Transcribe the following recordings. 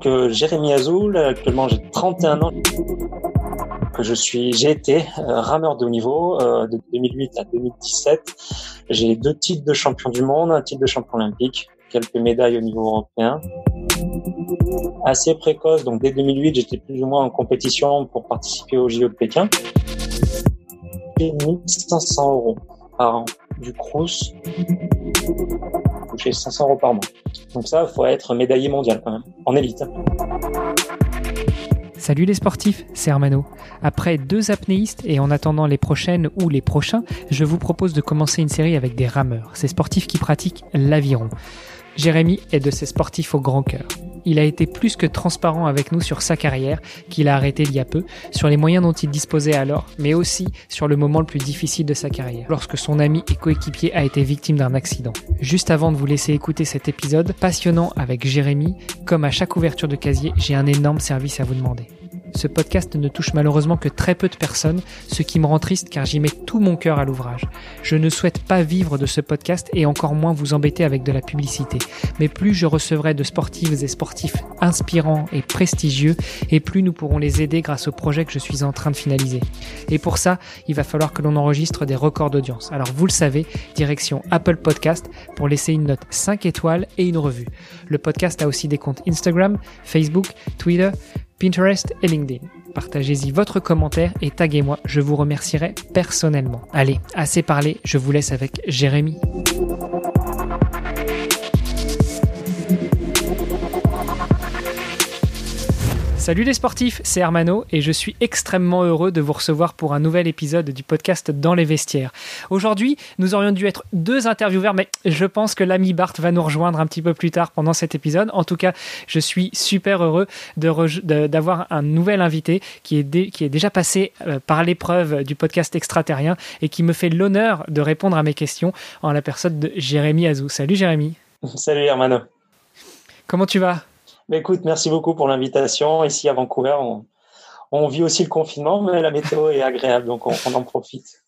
Que Jérémy Azoul, actuellement j'ai 31 ans. Que je suis, j'ai été euh, rameur de haut niveau euh, de 2008 à 2017. J'ai deux titres de champion du monde, un titre de champion olympique, quelques médailles au niveau européen. Assez précoce, donc dès 2008, j'étais plus ou moins en compétition pour participer au JO de Pékin. 1500 euros par an du Crous. Toucher 500 euros par mois. Donc ça, il faut être médaillé mondial en élite. Salut les sportifs, c'est Hermano. Après deux apnéistes et en attendant les prochaines ou les prochains, je vous propose de commencer une série avec des rameurs, ces sportifs qui pratiquent l'aviron. Jérémy est de ces sportifs au grand cœur. Il a été plus que transparent avec nous sur sa carrière, qu'il a arrêtée il y a peu, sur les moyens dont il disposait alors, mais aussi sur le moment le plus difficile de sa carrière, lorsque son ami et coéquipier a été victime d'un accident. Juste avant de vous laisser écouter cet épisode passionnant avec Jérémy, comme à chaque ouverture de casier, j'ai un énorme service à vous demander. Ce podcast ne touche malheureusement que très peu de personnes, ce qui me rend triste car j'y mets tout mon cœur à l'ouvrage. Je ne souhaite pas vivre de ce podcast et encore moins vous embêter avec de la publicité. Mais plus je recevrai de sportives et sportifs inspirants et prestigieux, et plus nous pourrons les aider grâce au projet que je suis en train de finaliser. Et pour ça, il va falloir que l'on enregistre des records d'audience. Alors vous le savez, direction Apple Podcast pour laisser une note 5 étoiles et une revue. Le podcast a aussi des comptes Instagram, Facebook, Twitter, Pinterest et LinkedIn. Partagez-y votre commentaire et taguez-moi, je vous remercierai personnellement. Allez, assez parlé, je vous laisse avec Jérémy. Salut les sportifs, c'est Hermano et je suis extrêmement heureux de vous recevoir pour un nouvel épisode du podcast Dans les vestiaires. Aujourd'hui, nous aurions dû être deux intervieweurs, mais je pense que l'ami Bart va nous rejoindre un petit peu plus tard pendant cet épisode. En tout cas, je suis super heureux d'avoir un nouvel invité qui est, qui est déjà passé euh, par l'épreuve du podcast extraterrien et qui me fait l'honneur de répondre à mes questions en la personne de Jérémy Azou. Salut Jérémy. Salut Hermano. Comment tu vas? Mais écoute, merci beaucoup pour l'invitation. Ici à Vancouver, on, vit aussi le confinement, mais la météo est agréable, donc on, en profite.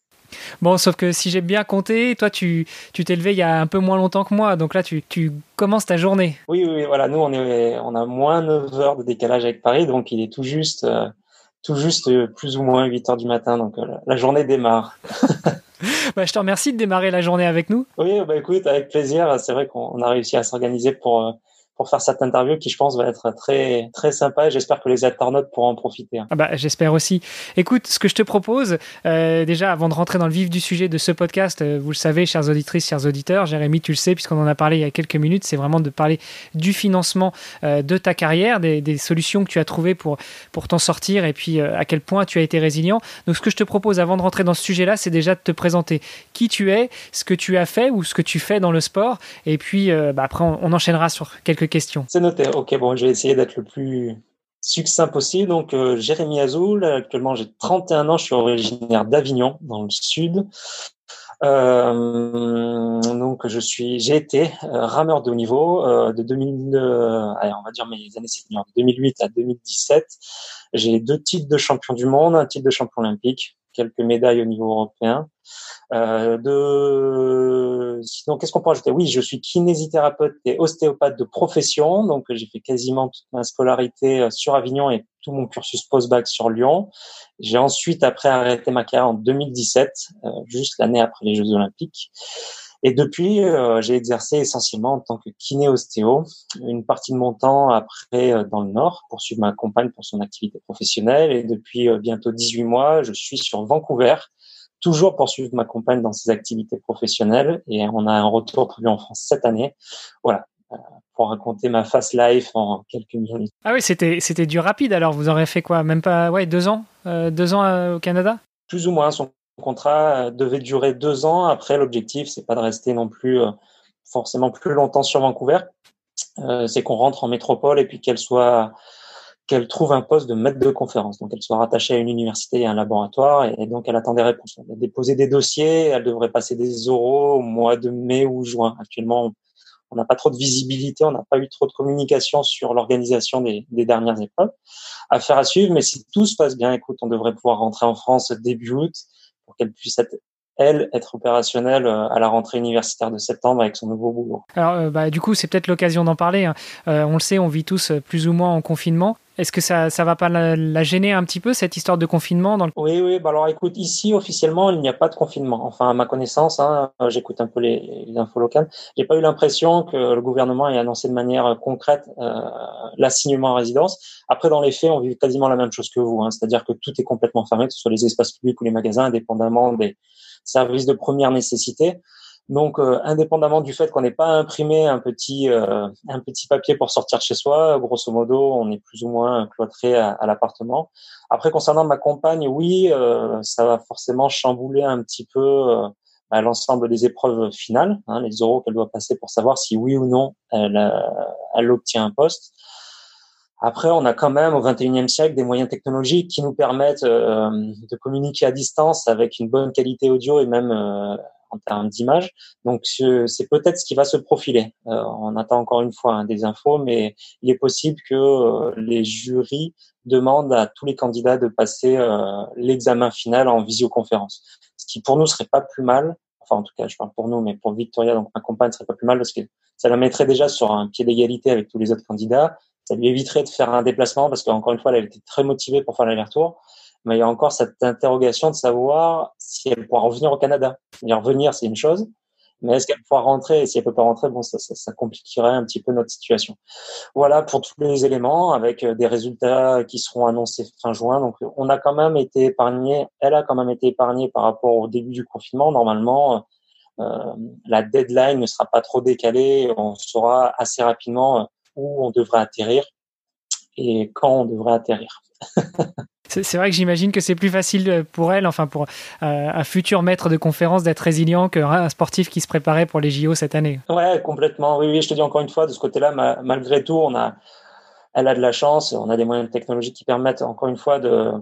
Bon, sauf que si j'ai bien compté, toi, tu t'es levé il y a un peu moins longtemps que moi, donc là, tu, tu commences ta journée. Oui, oui, voilà, nous, on, est, on a moins 9 heures de décalage avec Paris, donc il est tout juste, euh, tout juste euh, plus ou moins 8 heures du matin, donc euh, la journée démarre. bah, je te remercie de démarrer la journée avec nous. Oui, bah, écoute, avec plaisir. C'est vrai qu'on a réussi à s'organiser pour pour faire cette interview qui, je pense, va être très très sympa. J'espère que les internautes pourront en profiter. Hein. Ah bah, j'espère aussi. Écoute, ce que je te propose, euh, déjà, avant de rentrer dans le vif du sujet de ce podcast, euh, vous le savez, chers auditrices, chers auditeurs, Jérémy, tu le sais, puisqu'on en a parlé il y a quelques minutes, c'est vraiment de parler du financement euh, de ta carrière, des, des, solutions que tu as trouvées pour pour t'en sortir, et puis à quel point tu as été résilient. Donc, ce que je te propose, avant de rentrer dans ce sujet-là, c'est déjà de te présenter qui tu es, ce que tu as fait ou ce que tu fais dans le sport, et puis bah, après, on, on enchaînera sur quelques C'est noté. Ok, bon, je vais essayer d'être le plus succinct possible. Donc, euh, Jérémy Azoul, actuellement j'ai 31 ans, je suis originaire d'Avignon, dans le sud. Euh, donc, je suis, j'ai été euh, rameur de haut niveau de 2000, allez, on va dire mes années seniors, de 2008 à 2017. J'ai deux titres de champion du monde, un titre de champion olympique, quelques médailles au niveau européen. Euh, qu'est-ce qu'on peut ajouter Oui, je suis kinésithérapeute et ostéopathe de profession, donc j'ai fait quasiment toute ma scolarité euh, sur Avignon et tout mon cursus post-bac sur Lyon. J'ai ensuite, après, arrêté ma carrière en 2017, euh, juste l'année après les Jeux Olympiques. Et depuis, euh, j'ai exercé essentiellement en tant que kiné-ostéo, une partie de mon temps après dans le Nord pour suivre ma compagne pour son activité professionnelle. Et depuis bientôt 18 mois, je suis sur Vancouver toujours poursuivre ma compagne dans ses activités professionnelles et on a un retour prévu en France cette année. Voilà, euh, pour raconter ma fast life en quelques minutes. Ah oui, c'était c'était du rapide. Alors vous aurez fait quoi? Même pas ouais deux ans, euh, deux ans euh, au Canada? Plus ou moins. Son contrat devait durer deux ans. Après, l'objectif c'est pas de rester non plus forcément plus longtemps sur Vancouver. c'est qu'on rentre en métropole et puis qu'elle soit qu'elle trouve un poste de maître de conférence. Donc, elle soit rattachée à une université et à un laboratoire, et, donc elle attend des réponses. Elle a déposé des dossiers, elle devrait passer des oraux au mois de mai ou juin. Actuellement, on n'a pas trop de visibilité, on n'a pas eu trop de communication sur l'organisation des, des, dernières épreuves. Affaire à suivre, mais si tout se passe bien, écoute, on devrait pouvoir rentrer en France début août pour qu'elle puisse être elle, être opérationnelle euh, à la rentrée universitaire de septembre avec son nouveau boulot. Alors, euh, bah, du coup, c'est peut-être l'occasion d'en parler. Hein. Euh, on le sait, on vit tous plus ou moins en confinement. Est-ce que ça ça va pas la, gêner un petit peu cette histoire de confinement dans le... Oui oui bah alors écoute ici officiellement il n'y a pas de confinement enfin à ma connaissance hein, j'écoute un peu les, les, infos locales j'ai pas eu l'impression que le gouvernement ait annoncé de manière concrète euh, l'assignement à résidence après dans les faits on vit quasiment la même chose que vous hein, c'est-à-dire que tout est complètement fermé que ce soit les espaces publics ou les magasins indépendamment des services de première nécessité donc, euh, indépendamment du fait qu'on n'ait pas imprimé un petit euh, un petit papier pour sortir chez soi, grosso modo, on est plus ou moins cloîtré à, l'appartement. Après, concernant ma compagne, oui, euh, ça va forcément chambouler un petit peu bah, l'ensemble des épreuves finales, hein, les euros qu'elle doit passer pour savoir si oui ou non elle, elle obtient un poste. Après, on a quand même au 21e siècle des moyens technologiques qui nous permettent de communiquer à distance avec une bonne qualité audio et même en termes d'image. Donc c'est peut-être ce qui va se profiler. Euh, on attend encore une fois hein, des infos, mais il est possible que euh, les jurys demandent à tous les candidats de passer euh, l'examen final en visioconférence, ce qui pour nous serait pas plus mal. Enfin, en tout cas, je parle pour nous, mais pour Victoria, donc ma compagne, serait pas plus mal parce que ça la mettrait déjà sur un pied d'égalité avec tous les autres candidats. Ça lui éviterait de faire un déplacement parce qu'encore une fois, elle était très motivée pour faire l'aller-retour mais il y a encore cette interrogation de savoir si elle pourra revenir au Canada. Dire revenir, c'est une chose, mais est-ce qu'elle pourra rentrer Et si elle peut pas rentrer, bon, ça, ça, ça, compliquerait un petit peu notre situation. Voilà pour tous les éléments, avec euh, des résultats qui seront annoncés fin juin. Donc, on a quand même été épargné. Elle a quand même été épargnée par rapport au début du confinement. Normalement, euh, la deadline ne sera pas trop décalée. On saura assez rapidement où on devrait atterrir et quand on devrait atterrir. C'est vrai que j'imagine que c'est plus facile euh, pour elle, enfin pour euh, un futur maître de conférence, d'être résilient qu'un sportif qui se préparait pour les JO cette année. Ouais, complètement. Oui, oui, je te dis encore une fois, de ce côté-là, malgré tout, on a, elle a de la chance, on a des moyens technologiques qui permettent encore une fois de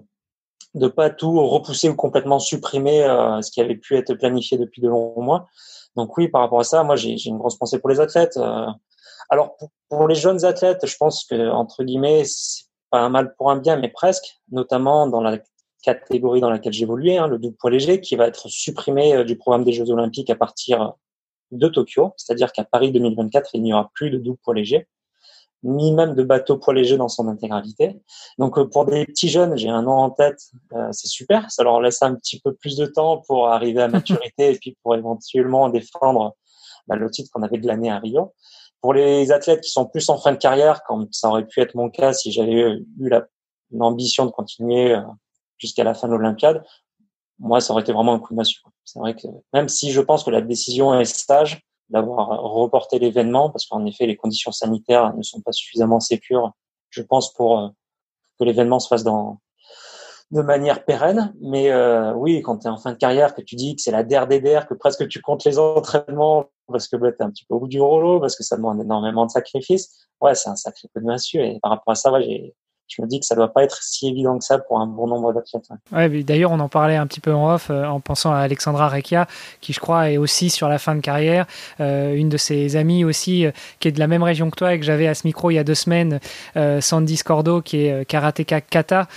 de pas tout repousser ou complètement supprimer euh, ce qui avait pu être planifié depuis de longs mois. Donc oui, par rapport à ça, moi j'ai une grosse pensée pour les athlètes. Alors pour, les jeunes athlètes, je pense que entre guillemets, pas un mal pour un bien, mais presque, notamment dans la catégorie dans laquelle j'évoluais, hein, le double poids léger, qui va être supprimé euh, du programme des Jeux Olympiques à partir de Tokyo, c'est-à-dire qu'à Paris 2024, il n'y aura plus de double poids léger, ni même de bateau poids léger dans son intégralité. Donc euh, pour des petits jeunes, j'ai un nom en tête, euh, c'est super, ça leur laisse un petit peu plus de temps pour arriver à maturité et puis pour éventuellement défendre bah, le titre qu'on avait glané à Rio. Pour les athlètes qui sont plus en fin de carrière, comme ça aurait pu être mon cas si j'avais eu l'ambition de continuer euh, jusqu'à la fin de l'Olympiade, moi, ça aurait été vraiment un coup de massue. C'est vrai que même si je pense que la décision est sage d'avoir reporté l'événement, parce qu'en effet, les conditions sanitaires ne sont pas suffisamment sécures, je pense, pour euh, que l'événement se fasse dans, de manière pérenne. Mais euh, oui, quand tu es en fin de carrière, que tu dis que c'est la der, que presque tu comptes les entraînements parce que bah, tu es un petit peu au bout du rouleau, parce que ça demande énormément de sacrifices, ouais, c'est un sacré coup de massue. Et par rapport à ça, je me dis que ça doit pas être si évident que ça pour un bon nombre d'athlètes. Ouais. D'ailleurs, on en parlait un petit peu en off euh, en pensant à Alexandra Recchia, qui je crois est aussi sur la fin de carrière. Euh, une de ses amies aussi, euh, qui est de la même région que toi et que j'avais à ce micro il y a deux semaines, Sandy Scordo, qui est karatéka kata,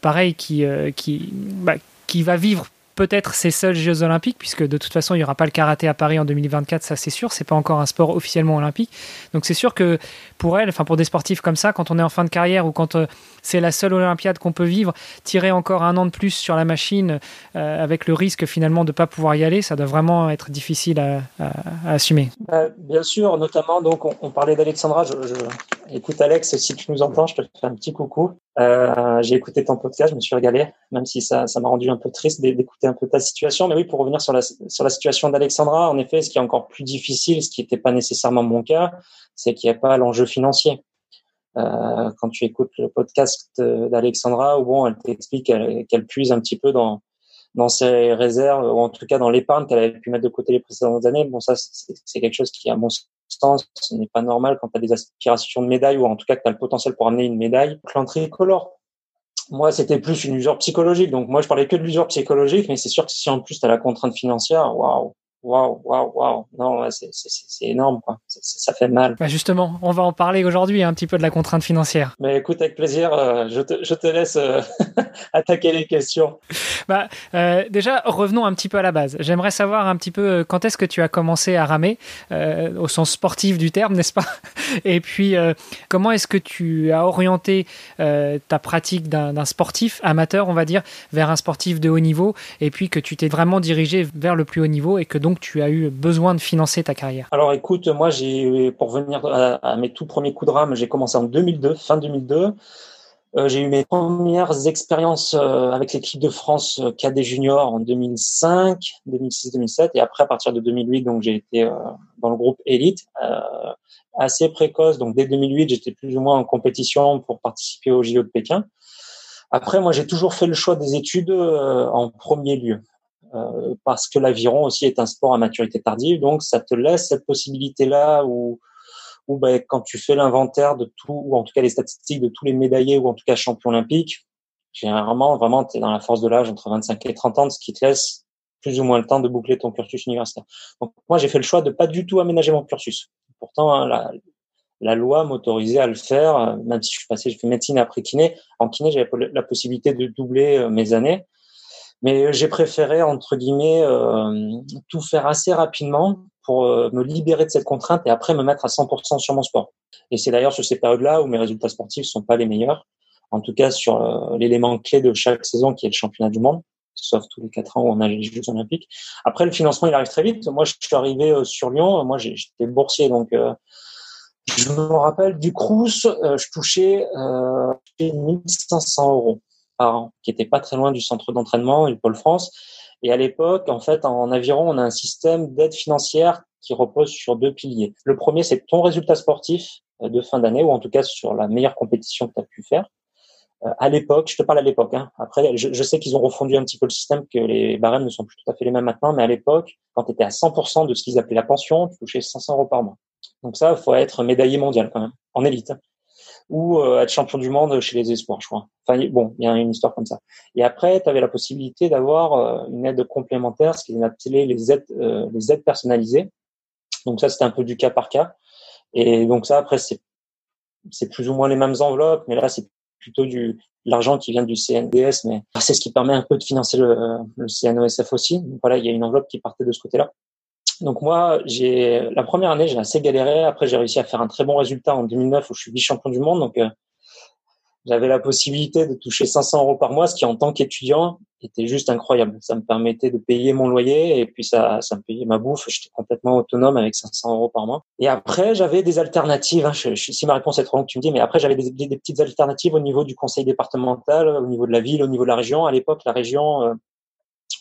pareil, qui, qui, bah, qui va vivre peut-être ces seuls Jeux Olympiques, puisque de toute façon, il n'y aura pas le karaté à Paris en 2024, ça c'est sûr, c'est pas encore un sport officiellement olympique. Donc c'est sûr que pour elle, enfin pour des sportifs comme ça, quand on est en fin de carrière ou quand euh, c'est la seule Olympiade qu'on peut vivre, tirer encore un an de plus sur la machine euh, avec le risque finalement de ne pas pouvoir y aller, ça doit vraiment être difficile à, assumer. Bah, bien sûr, notamment, donc on, parlait d'Alexandra. Je, Écoute Alex, si tu nous entends, je te fais un petit coucou. Euh, j'ai écouté ton podcast, je me suis régalé, même si ça, ça m'a rendu un peu triste d'écouter un peu ta situation. Mais oui, pour revenir sur la, sur la situation d'Alexandra, en effet, ce qui est encore plus difficile, ce qui n'était pas nécessairement mon cas, c'est qu'il n'y a pas l'enjeu financier. Euh, quand tu écoutes le podcast d'Alexandra, où bon, elle t'explique qu'elle puise un petit peu dans dans ses réserves ou en tout cas dans l'épargne qu'elle avait pu mettre de côté les précédentes années. Bon, ça c'est quelque chose qui, à mon ce n'est pas normal quand tu as des aspirations de médaille ou en tout cas que tu as le potentiel pour amener une médaille. Clan tricolore, moi, c'était plus une usure psychologique. Donc, moi, je parlais que de l'usure psychologique, mais c'est sûr que si en plus tu la contrainte financière, waouh, waouh, waouh, waouh. Non, c'est énorme, quoi. ça fait mal. Bah justement, on va en parler aujourd'hui un petit peu de la contrainte financière. Mais écoute, avec plaisir, euh, je, te, je te laisse euh, attaquer les questions. Bah, euh, déjà, revenons un petit peu à la base. J'aimerais savoir un petit peu quand est-ce que tu as commencé à ramer, au sens sportif du terme, n'est-ce pas? Et puis, comment est-ce que tu as orienté ta pratique d'un sportif amateur, on va dire, vers un sportif de haut niveau, et puis que tu t'es vraiment dirigé vers le plus haut niveau et que donc tu as eu besoin de financer ta carrière Alors écoute, moi j'ai pour venir à, mes tout premiers coups de rame, j'ai commencé en 2002, fin 2002. Euh, j'ai eu mes premières expériences euh, avec l'équipe de France euh, cadet junior en 2005, 2006, 2007 et après à partir de 2008 donc j'ai été dans le groupe élite assez précoce donc dès 2008 j'étais plus ou moins en compétition pour participer au JO de Pékin. Après moi j'ai toujours fait le choix des études en premier lieu. Euh, parce que l'aviron aussi est un sport à maturité tardive, donc ça te laisse cette possibilité-là où, où ben, quand tu fais l'inventaire de tout, ou en tout cas les statistiques de tous les médaillés ou en tout cas champions olympiques, généralement, vraiment, tu es dans la force de l'âge entre 25 et 30 ans, ce qui te laisse plus ou moins le temps de boucler ton cursus universitaire. Donc moi, j'ai fait le choix de pas du tout aménager mon cursus. Pourtant, hein, la, la loi m'autorisait à le faire, même si je suis passé, j'ai fait médecine après kiné. En kiné, j'avais la possibilité de doubler euh, mes années. Mais j'ai préféré, entre guillemets, euh, tout faire assez rapidement pour euh, me libérer de cette contrainte et après me mettre à 100% sur mon sport. Et c'est d'ailleurs sur ces périodes-là où mes résultats sportifs sont pas les meilleurs. En tout cas, sur euh, l'élément clé de chaque saison qui est le championnat du monde, sauf tous les quatre ans où on a les Jeux olympiques. Après, le financement, il arrive très vite. Moi, je suis arrivé sur Lyon. Moi, j'étais boursier, donc je me rappelle du Crous, je touchais euh, 1500 euros qui était pas très loin du centre d'entraînement le pôle France. Et à l'époque, en fait, en aviron, on a un système d'aide financière qui repose sur deux piliers. Le premier, c'est ton résultat sportif euh, de fin d'année, ou en tout cas sur la meilleure compétition que tu as pu faire. Euh, à l'époque, je te parle à l'époque. Hein. Après, je, je, sais qu'ils ont refondu un petit peu le système, que les barèmes ne sont plus tout à fait les mêmes maintenant, mais à l'époque, quand tu étais à 100% de ce qu'ils appelaient la pension, tu touchais 500 euros par mois. Donc ça, faut être médaillé mondial quand même, en élite. Hein ou euh, être champion du monde chez les espoirs, je crois. Enfin, bon, il y a une histoire comme ça. Et après, tu avais la possibilité d'avoir euh, une aide complémentaire, ce qu'ils appelaient les aides, euh, les aides personnalisées. Donc ça, c'était un peu du cas par cas. Et donc ça, après, c'est c'est plus ou moins les mêmes enveloppes, mais là, c'est plutôt du l'argent qui vient du CNDS, mais c'est ce qui permet un peu de financer le, le CNOSF aussi. Donc voilà, il y a une enveloppe qui partait de ce côté-là. Donc moi, j'ai la première année, j'ai assez galéré. Après, j'ai réussi à faire un très bon résultat en 2009 où je suis vice-champion du monde. Donc euh, j'avais la possibilité de toucher 500 euros par mois, ce qui en tant qu'étudiant était juste incroyable. Ça me permettait de payer mon loyer et puis ça, ça me payait ma bouffe. J'étais complètement autonome avec 500 euros par mois. Et après, j'avais des alternatives. Hein. Si ma réponse est trop longue, tu me dis. Mais après, j'avais des, des, petites alternatives au niveau du conseil départemental, au niveau de la ville, au niveau de la région. À l'époque, la région euh,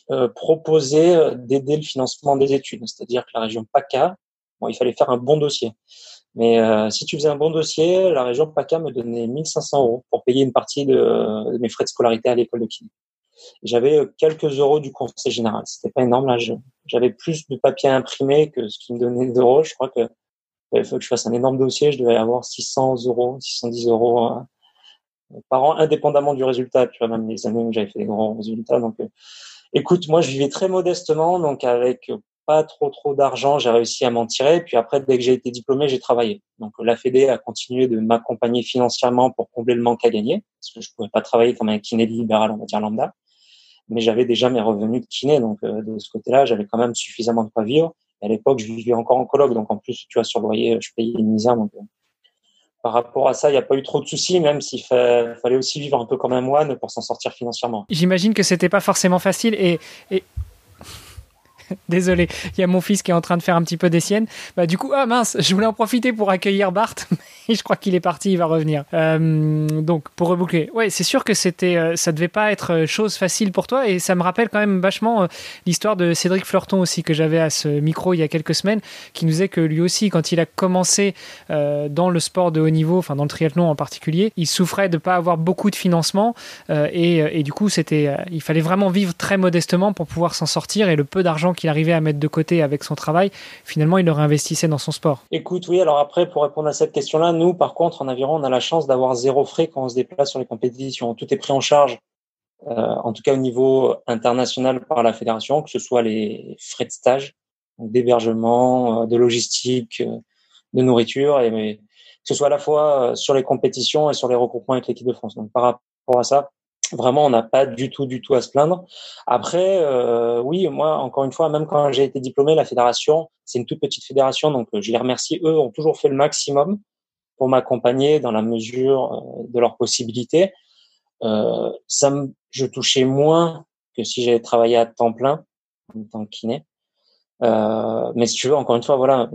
euh, proposer euh, d'aider le financement des études. C'est-à-dire que la région PACA, bon, il fallait faire un bon dossier. Mais euh, si tu faisais un bon dossier, la région PACA me donnait 1500 euros pour payer une partie de, mes frais de scolarité à l'école de kiné. J'avais quelques euros du conseil général. C'était pas énorme. Là, j'avais plus de papier imprimé que ce qui me donnait d'euros. Je crois que il faut que je fasse un énorme dossier. Je devais avoir 600 euros, 610 euros par an, indépendamment du résultat. Tu vois, même les années où j'avais fait des grands résultats. Donc, Écoute, moi, je vivais très modestement, donc avec pas trop trop d'argent, j'ai réussi à m'en tirer. Puis après, dès que j'ai été diplômé, j'ai travaillé. Donc la Fédé a continué de m'accompagner financièrement pour combler le manque à gagner, parce que je pouvais pas travailler comme un kiné libéral, on va dire lambda. Mais j'avais déjà mes revenus de kiné, donc euh, de ce côté-là, j'avais quand même suffisamment de quoi vivre. Et à l'époque, je vivais encore en coloc, donc en plus, tu vois, sur le loyer, je payais une misère. Donc euh, par rapport à ça, il n'y a pas eu trop de soucis, même s'il fallait aussi vivre un peu comme un moine pour s'en sortir financièrement. J'imagine que c'était pas forcément facile et, Désolé, il y a mon fils qui est en train de faire un petit peu des siennes. Bah, du coup, ah mince, je voulais en profiter pour accueillir Bart, mais je crois qu'il est parti, il va revenir. Euh, donc, pour reboucler, ouais, c'est sûr que c'était, euh, ça devait pas être euh, chose facile pour toi, et ça me rappelle quand même vachement l'histoire de Cédric Fleurton aussi que j'avais à ce micro il y a quelques semaines, qui nous disait que lui aussi, quand il a commencé dans le sport de haut niveau, enfin dans le triathlon en particulier, il souffrait de pas avoir beaucoup de financement, et, et, du coup, c'était, il fallait vraiment vivre très modestement pour pouvoir s'en sortir, et le peu d'argent qu'il arrivait à mettre de côté avec son travail, finalement, il le réinvestissait dans son sport. Écoute, oui, alors après, pour répondre à cette question-là, nous, par contre, en aviron, on a la chance d'avoir zéro frais quand on se déplace sur les compétitions. Tout est pris en charge, euh, en tout cas au niveau international par la fédération, que ce soit les frais de stage, d'hébergement, de logistique, de nourriture, et que ce soit à la fois sur les compétitions et sur les regroupements avec l'équipe de France. Donc par rapport à ça, vraiment on n'a pas du tout du tout à se plaindre. Après, euh, oui, moi encore une fois, même quand j'ai été diplômé, la fédération, c'est une toute petite fédération, donc je les remercie. Eux ont toujours fait le maximum pour m'accompagner dans la mesure euh, de leurs possibilités. Euh, ça me, je touchais moins que si j'avais travaillé à temps plein en tant que. Euh, mais si tu veux, encore une fois, voilà,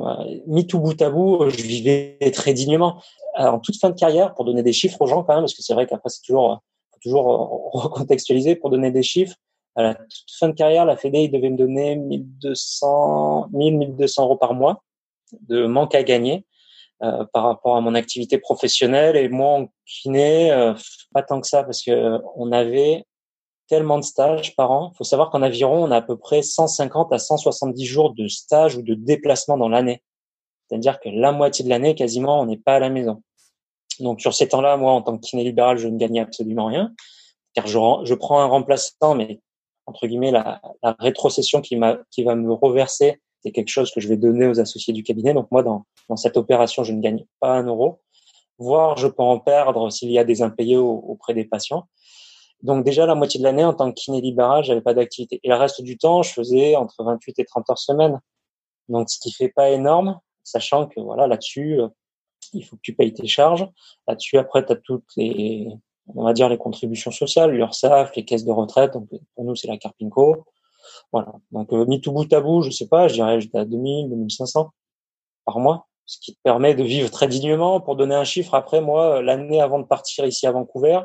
mis tout bout à bout, je vivais très dignement. en toute fin de carrière, pour donner des chiffres aux gens quand même, parce que c'est vrai qu'après c'est toujours toujours recontextualiser pour donner des chiffres. À la toute fin de carrière, la Fédé, il devait me donner 1200, 1000, 1200 euros par mois de manque à gagner euh, par rapport à mon activité professionnelle. Et moi, en kiné, euh, pas tant que ça, parce que on avait tellement de stages par an. Il faut savoir qu'en aviron, on a à peu près 150 à 170 jours de stage ou de déplacement dans l'année. C'est-à-dire que la moitié de l'année, quasiment, on n'est pas à la maison. Donc sur ces temps-là, moi, en tant que kiné libéral, je ne gagnais absolument rien, car je, je prends un remplaçant, mais entre guillemets, la, la rétrocession qui, qui va me reverser, c'est quelque chose que je vais donner aux associés du cabinet. Donc moi, dans, dans cette opération, je ne gagne pas un euro, voire je peux en perdre s'il y a des impayés auprès des patients. Donc déjà la moitié de l'année en tant que kiné libéral, j'avais pas d'activité. Et le reste du temps, je faisais entre 28 et 30 heures semaine. Donc ce qui fait pas énorme, sachant que voilà là-dessus, il faut que tu payes tes charges. Là-dessus, après, tu as toutes les, on va dire, les contributions sociales, l'URSSAF, les caisses de retraite. Donc, pour nous, c'est la Carpinco. Voilà. Donc, euh, mis tout bout à bout, je sais pas, je dirais, à 2000, 2500 par mois, ce qui te permet de vivre très dignement. Pour donner un chiffre, après, moi, l'année avant de partir ici à Vancouver,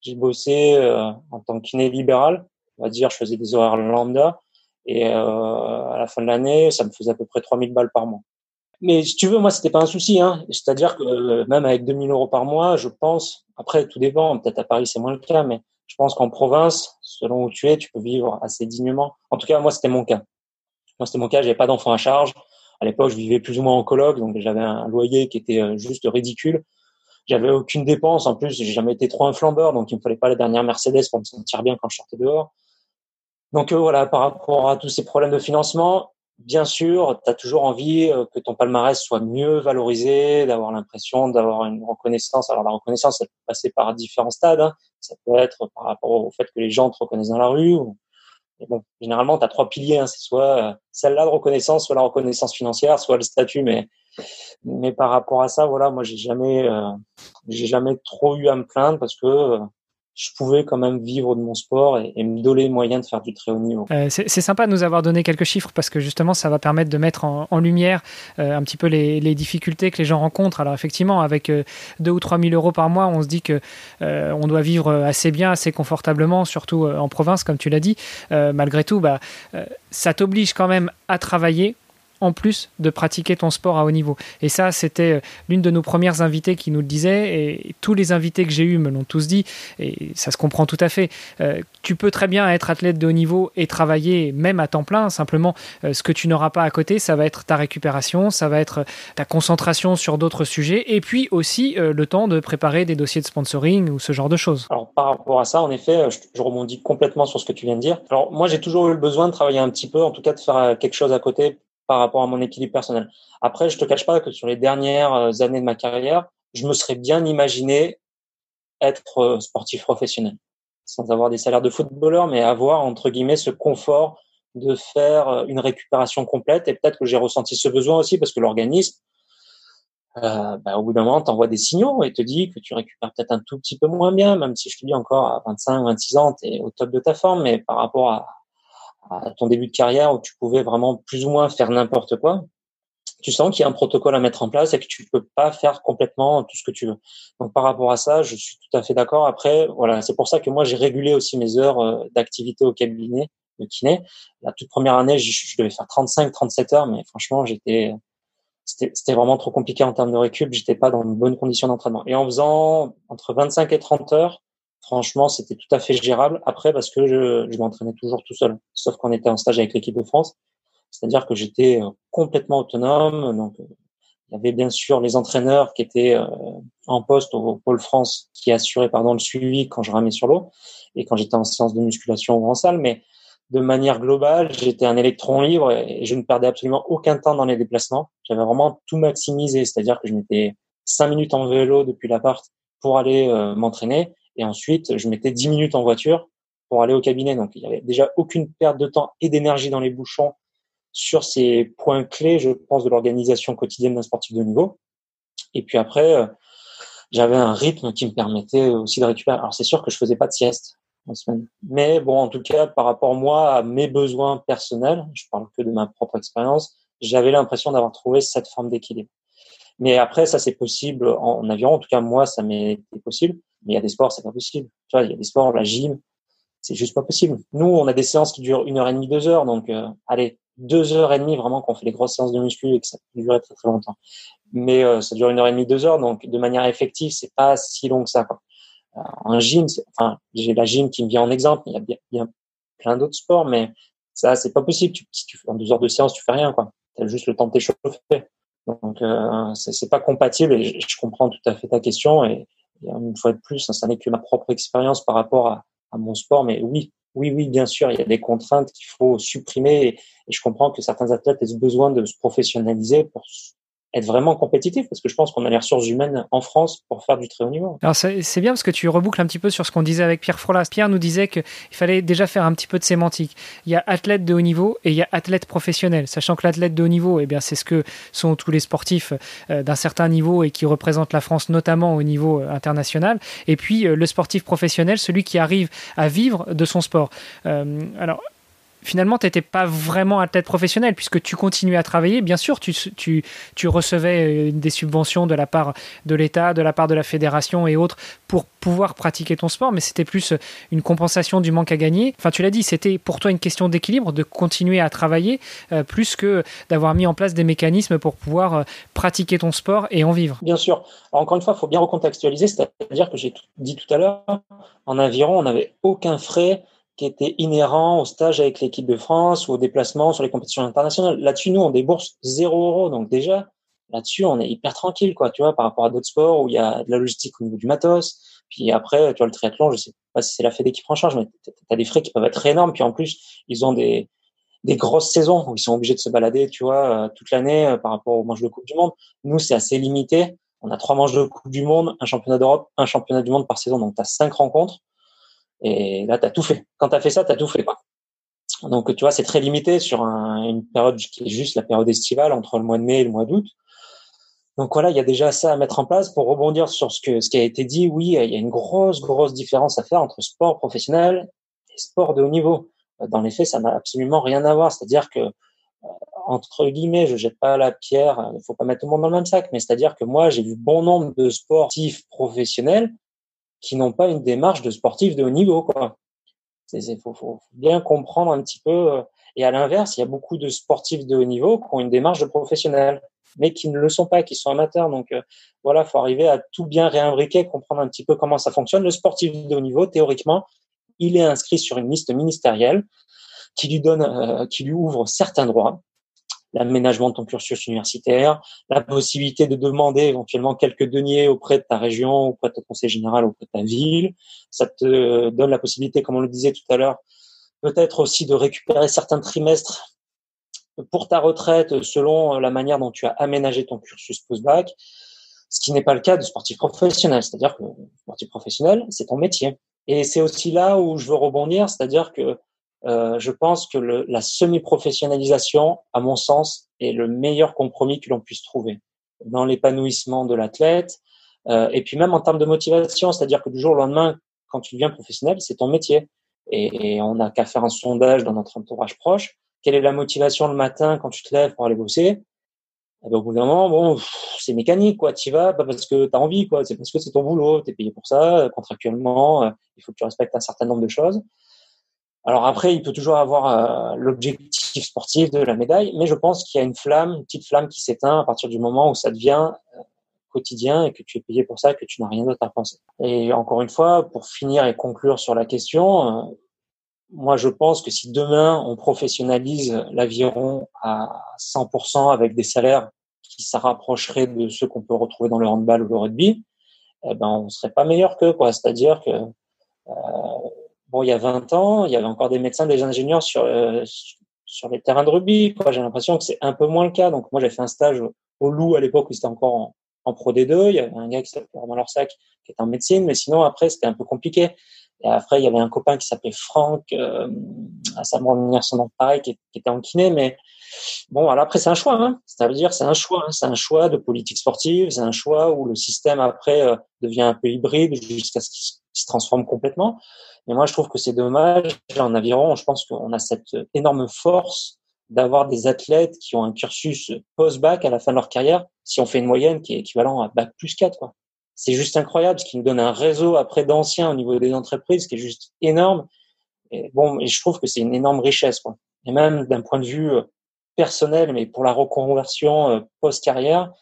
j'ai bossé euh, en tant que kiné libéral. On va dire, je faisais des horaires lambda. Et euh, à la fin de l'année, ça me faisait à peu près 3000 balles par mois. Mais si tu veux, moi, c'était pas un souci. Hein. C'est-à-dire que même avec 2000 euros par mois, je pense, après, tout dépend, peut-être à Paris, c'est moins le cas, mais je pense qu'en province, selon où tu es, tu peux vivre assez dignement. En tout cas, moi, c'était mon cas. Moi, c'était mon cas, j'avais pas d'enfants à charge. À l'époque, je vivais plus ou moins en coloc, donc j'avais un loyer qui était euh, juste ridicule. J'avais aucune dépense. En plus, j'ai jamais été trop un flambeur, donc il me fallait pas la dernière Mercedes pour me sentir bien quand je sortais dehors. Donc euh, voilà, par rapport à tous ces problèmes de financement, bien sûr, tu as toujours envie euh, que ton palmarès soit mieux valorisé, d'avoir l'impression d'avoir une reconnaissance. Alors la reconnaissance, elle peut passer par différents stades. Hein. Ça peut être par rapport au fait que les gens te reconnaissent dans la rue. Mais bon, généralement, tu as trois piliers. Hein. C'est soit euh, celle-là de reconnaissance, soit la reconnaissance financière, soit le statut. Mais mais par rapport à ça, voilà, moi j'ai jamais euh, j'ai jamais trop eu à me plaindre parce que je pouvais quand même vivre de mon sport et, me donner les moyens de faire du très haut niveau. Euh, c'est sympa de nous avoir donné quelques chiffres parce que justement ça va permettre de mettre en, lumière euh, un petit peu les, difficultés que les gens rencontrent. Alors effectivement avec 2 euh, ou 3 000 euros par mois on se dit que on doit vivre assez bien, assez confortablement, surtout en province comme tu l'as dit. malgré tout, bah, ça t'oblige quand même à travailler en plus de pratiquer ton sport à haut niveau. Et ça, c'était euh, l'une de nos premières invitées qui nous le disait, et tous les invités que j'ai eus me l'ont tous dit, et ça se comprend tout à fait. Euh, tu peux très bien être athlète de haut niveau et travailler même à temps plein, simplement euh, ce que tu n'auras pas à côté, ça va être ta récupération, ça va être ta concentration sur d'autres sujets, et puis aussi le temps de préparer des dossiers de sponsoring ou ce genre de choses. Alors par rapport à ça, en effet, je, je rebondis complètement sur ce que tu viens de dire. Alors moi, j'ai toujours eu le besoin de travailler un petit peu, en tout cas de faire quelque chose à côté par rapport à mon équilibre personnel. Après, je te cache pas que sur les dernières euh, années de ma carrière, je me serais bien imaginé être euh, sportif professionnel, sans avoir des salaires de footballeur, mais avoir entre guillemets ce confort de faire euh, une récupération complète. Et peut-être que j'ai ressenti ce besoin aussi parce que l'organisme, euh, bah, au bout d'un moment, t'envoie des signaux et te dit que tu récupères peut-être un tout petit peu moins bien, même si je te dis encore à 25, 26 ans, tu es au top de ta forme, mais par rapport à, à ton début de carrière où tu pouvais vraiment plus ou moins faire n'importe quoi, tu sens qu'il y a un protocole à mettre en place et que tu peux pas faire complètement tout ce que tu veux. Donc par rapport à ça, je suis tout à fait d'accord. Après, voilà, c'est pour ça que moi j'ai régulé aussi mes heures euh, d'activité au cabinet de kiné. La toute première année, je, devais faire 35, 37 heures, mais franchement, j'étais c'était vraiment trop compliqué en termes de récup. J'étais pas dans une bonne condition d'entraînement. Et en faisant entre 25 et 30 heures, franchement, c'était tout à fait gérable. Après, parce que je, je m'entraînais toujours tout seul, sauf qu'on était en stage avec l'équipe de France. C'est-à-dire que j'étais euh, complètement autonome. Donc, euh, il y avait bien sûr les entraîneurs qui étaient euh, en poste au pôle France, qui assuraient pardon le suivi quand je ramais sur l'eau et quand j'étais en séance de musculation ou en salle. Mais de manière globale, j'étais un électron libre et je ne perdais absolument aucun temps dans les déplacements. J'avais vraiment tout maximisé, c'est-à-dire que je mettais cinq minutes en vélo depuis l'appart pour aller m'entraîner et ensuite je mettais dix minutes en voiture pour aller au cabinet. Donc il y avait déjà aucune perte de temps et d'énergie dans les bouchons sur ces points clés, je pense, de l'organisation quotidienne d'un sportif de niveau. Et puis après, euh, j'avais un rythme qui me permettait aussi de récupérer. Alors c'est sûr que je faisais pas de sieste en semaine, mais bon, en tout cas, par rapport moi à mes besoins personnels, je parle que de ma propre expérience, j'avais l'impression d'avoir trouvé cette forme d'équilibre. Mais après, ça c'est possible en avion. En tout cas, moi, ça m'est possible. Mais il y a des sports, c'est pas possible. Tu vois, il y a des sports, la gym, c'est juste pas possible. Nous, on a des séances qui durent une heure et demie, deux heures. Donc, euh, allez, deux heures et demie vraiment quand on fait les grosses séances de muscu et que ça peut durer très très longtemps. Mais euh, ça dure une heure et demie, deux heures, donc de manière effective, c'est pas si long que ça. Quoi. Euh, un gym, enfin, j'ai la gym qui me vient en exemple. Il y a bien, plein d'autres sports, mais ça, c'est pas possible. Tu, si tu en deux heures de séance, tu fais rien, quoi. T'as juste le temps de t'échauffer. Donc, euh, c'est pas compatible. Et je, comprends tout à fait ta question. Et, une fois de plus, ça n'est que ma propre expérience par rapport à, à mon sport. Mais oui, oui, oui, bien sûr, il y a des contraintes qu'il faut supprimer et, je comprends que certains athlètes aient besoin de se professionnaliser pour être vraiment compétitif parce que je pense qu'on a les ressources humaines en France pour faire du très haut niveau. Alors c'est bien parce que tu reboucles un petit peu sur ce qu'on disait avec Pierre Frolas. Pierre nous disait qu'il fallait déjà faire un petit peu de sémantique. Il y a athlète de haut niveau et il y a athlète professionnel, sachant que l'athlète de haut niveau, eh bien c'est ce que sont tous les sportifs euh, d'un certain niveau et qui représentent la France notamment au niveau euh, international. Et puis euh, le sportif professionnel, celui qui arrive à vivre de son sport. alors finalement, tu n'étais pas vraiment athlète professionnel puisque tu continuais à travailler. Bien sûr, tu, tu, tu recevais euh, des subventions de la part de l'État, de la part de la fédération et autres pour pouvoir pratiquer ton sport, mais c'était plus euh, une compensation du manque à gagner. Enfin, tu l'as dit, c'était pour toi une question d'équilibre, de continuer à travailler euh, plus que d'avoir mis en place des mécanismes pour pouvoir pratiquer ton sport et en vivre. Bien sûr. encore une fois, il faut bien recontextualiser, c'est-à-dire que j'ai dit tout à l'heure, en aviron, on n'avait aucun frais qui était inhérent au stage avec l'équipe de France ou au déplacement sur les compétitions internationales. Là-dessus, nous, on débourse zéro euro. Donc déjà, là-dessus, on est hyper tranquille, quoi, tu vois, par rapport à d'autres sports où il y a de la logistique au niveau du matos. Puis après, tu vois, le triathlon, je sais pas si c'est la Fédé qui prend en charge, mais tu as des frais qui peuvent être énormes. Puis en plus, ils ont des, des grosses saisons où ils sont obligés de se balader, tu vois, euh, toute l'année euh, par rapport aux manches de Coupe du Monde. Nous, c'est assez limité. On a trois manches de Coupe du Monde, un championnat d'Europe, un championnat du monde par saison. Donc, tu as cinq rencontres. Et là, tu as tout fait. Quand tu as fait ça, tu as tout fait. Quoi. Donc, tu vois, c'est très limité sur une période qui est juste la période estivale entre le mois de mai et le mois d'août. Donc voilà, il y a déjà ça à mettre en place pour rebondir sur ce, que, ce qui a été dit. Oui, il y a une grosse, grosse différence à faire entre sport professionnel et sport de haut niveau. Dans les faits, ça n'a absolument rien à voir. C'est-à-dire que, euh, entre guillemets, je jette pas la pierre, il faut pas mettre tout le monde dans le même sac, mais c'est-à-dire que moi, j'ai vu bon nombre de sportifs professionnels qui n'ont pas une démarche de sportif de haut niveau. Quoi. Il faut, faut, bien comprendre un petit peu. Euh, et à l'inverse, il y a beaucoup de sportifs de haut niveau qui ont une démarche de professionnel, mais qui ne le sont pas, qui sont amateurs. Donc euh, voilà, faut arriver à tout bien réimbriquer, comprendre un petit peu comment ça fonctionne. Le sportif de haut niveau, théoriquement, il est inscrit sur une liste ministérielle qui lui donne, euh, qui lui ouvre certains droits l'aménagement de ton cursus universitaire, la possibilité de demander éventuellement quelques deniers auprès de ta région, auprès de ton conseil général, auprès de ta ville. Ça te donne la possibilité, comme on le disait tout à l'heure, peut-être aussi de récupérer certains trimestres pour ta retraite selon la manière dont tu as aménagé ton cursus post-bac, ce qui n'est pas le cas de sportif professionnel. C'est-à-dire que sportif professionnel, c'est ton métier. Et c'est aussi là où je veux rebondir, c'est-à-dire que euh, je pense que le, la semi-professionnalisation, à mon sens, est le meilleur compromis que l'on puisse trouver dans l'épanouissement de l'athlète. Euh, et puis même en termes de motivation, c'est-à-dire que du jour au lendemain, quand tu deviens professionnel, c'est ton métier. Et, on n'a qu'à faire un sondage dans notre entourage proche. Quelle est la motivation le matin quand tu te lèves pour aller bosser? Eh ben, Au bout d'un moment, bon, c'est mécanique, quoi. Tu vas pas parce que tu as envie, quoi. C'est parce que c'est ton boulot, tu es payé pour ça, contractuellement, euh, il faut que tu respectes un certain nombre de choses. Alors après, il peut toujours avoir euh, l'objectif sportif de la médaille, mais je pense qu'il y a une flamme, une petite flamme qui s'éteint à partir du moment où ça devient euh, quotidien et que tu es payé pour ça que tu n'as rien d'autre à penser. Et encore une fois, pour finir et conclure sur la question, euh, moi je pense que si demain on professionnalise l'aviron à 100% avec des salaires qui se rapprocheraient de ceux qu'on peut retrouver dans le handball ou le rugby, eh ben on serait pas meilleur que quoi. C'est-à-dire que bon, il y a 20 ans, il y avait encore des médecins, des ingénieurs sur euh, sur les terrains de rugby. J'ai l'impression que c'est un peu moins le cas. Donc moi, j'ai fait un stage au Loup à l'époque où c'était encore en, Pro D2. Il y avait un gars qui s'appelait Romain Lorsac qui était en médecine, mais sinon après c'était un peu compliqué. Et après, il y avait un copain qui s'appelait Franck, euh, ça me revenir son nom pareil, qui, qui, était en kiné, mais bon, alors après c'est un choix. Hein. Ça veut dire c'est un choix, hein. c'est un choix de politique sportive, c'est un choix où le système après euh, devient un peu hybride jusqu'à ce qu'il se transforme complètement. Mais moi, je trouve que c'est dommage. En aviron, je pense qu'on a cette énorme force d'avoir des athlètes qui ont un cursus post-bac à la fin de leur carrière, si on fait une moyenne qui est équivalent à bac plus 4. Quoi c'est juste incroyable, ce qui nous donne un réseau après d'anciens au niveau des entreprises qui est juste énorme. Et bon, et je trouve que c'est une énorme richesse, quoi. Et même d'un point de vue euh, personnel, mais pour la reconversion euh, post-carrière,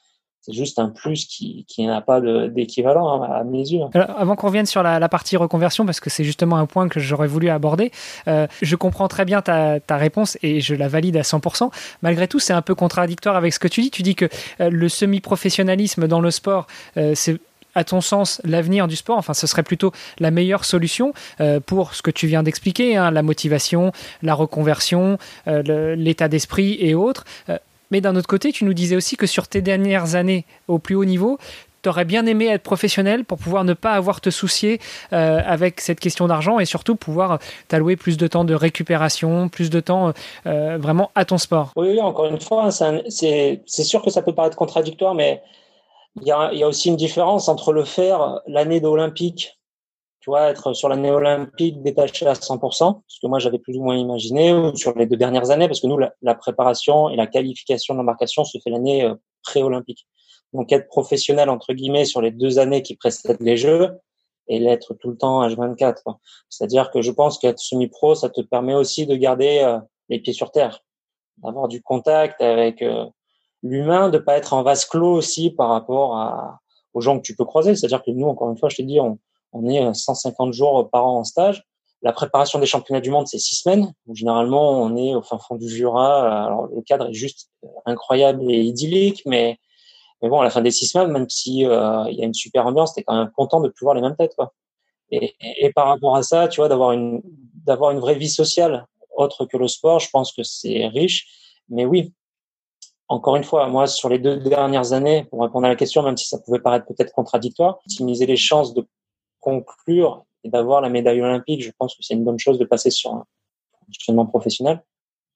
c'est juste un plus qui, qui n'a pas d'équivalent hein, à mes yeux. avant qu'on revienne sur la, partie reconversion, parce que c'est justement un point que j'aurais voulu aborder, euh, je comprends très bien ta, ta, réponse et je la valide à 100%. Malgré tout, c'est un peu contradictoire avec ce que tu dis. Tu dis que le semi-professionnalisme dans le sport, c'est à ton sens, l'avenir du sport Enfin, ce serait plutôt la meilleure solution euh, pour ce que tu viens d'expliquer, hein, la motivation, la reconversion, euh, l'état d'esprit et autres. Euh, mais d'un autre côté, tu nous disais aussi que sur tes dernières années au plus haut niveau, tu aurais bien aimé être professionnel pour pouvoir ne pas avoir te soucier avec cette question d'argent et surtout pouvoir t'allouer plus de temps de récupération, plus de temps vraiment à ton sport. Oui, encore une fois, c'est sûr que ça peut paraître contradictoire, mais il y a, il y a aussi une différence entre le faire l'année d'Olympique, tu vois, être sur l'année olympique détaché à 100%, ce que moi j'avais plus ou moins imaginé, ou sur les deux dernières années, parce que nous, la, préparation et la qualification de l'embarcation se fait l'année euh, pré-olympique. Donc être professionnel, entre guillemets, sur les deux années qui précèdent les Jeux, et l'être tout le temps H24. C'est-à-dire que je pense qu'être semi-pro, ça te permet aussi de garder euh, les pieds sur terre, d'avoir du contact avec euh, l'humain, de pas être en vase clos aussi par rapport à, aux gens que tu peux croiser. C'est-à-dire que nous, encore une fois, je te dis, on est 150 jours par an en stage. La préparation des championnats du monde, c'est six semaines. généralement, on est au fin fond du Jura. Alors, le cadre est juste incroyable et idyllique, mais, mais bon, à la fin des six semaines, même si euh, il y a une super ambiance, t'es quand même content de plus voir les mêmes têtes. Et, et, par rapport à ça, tu vois, d'avoir une d'avoir une vraie vie sociale autre que le sport, je pense que c'est riche. Mais oui, encore une fois, moi, sur les deux dernières années, pour répondre à la question, même si ça pouvait paraître peut-être contradictoire, optimiser les chances de conclure et d'avoir la médaille olympique, je pense que c'est une bonne chose de passer sur un fonctionnement professionnel.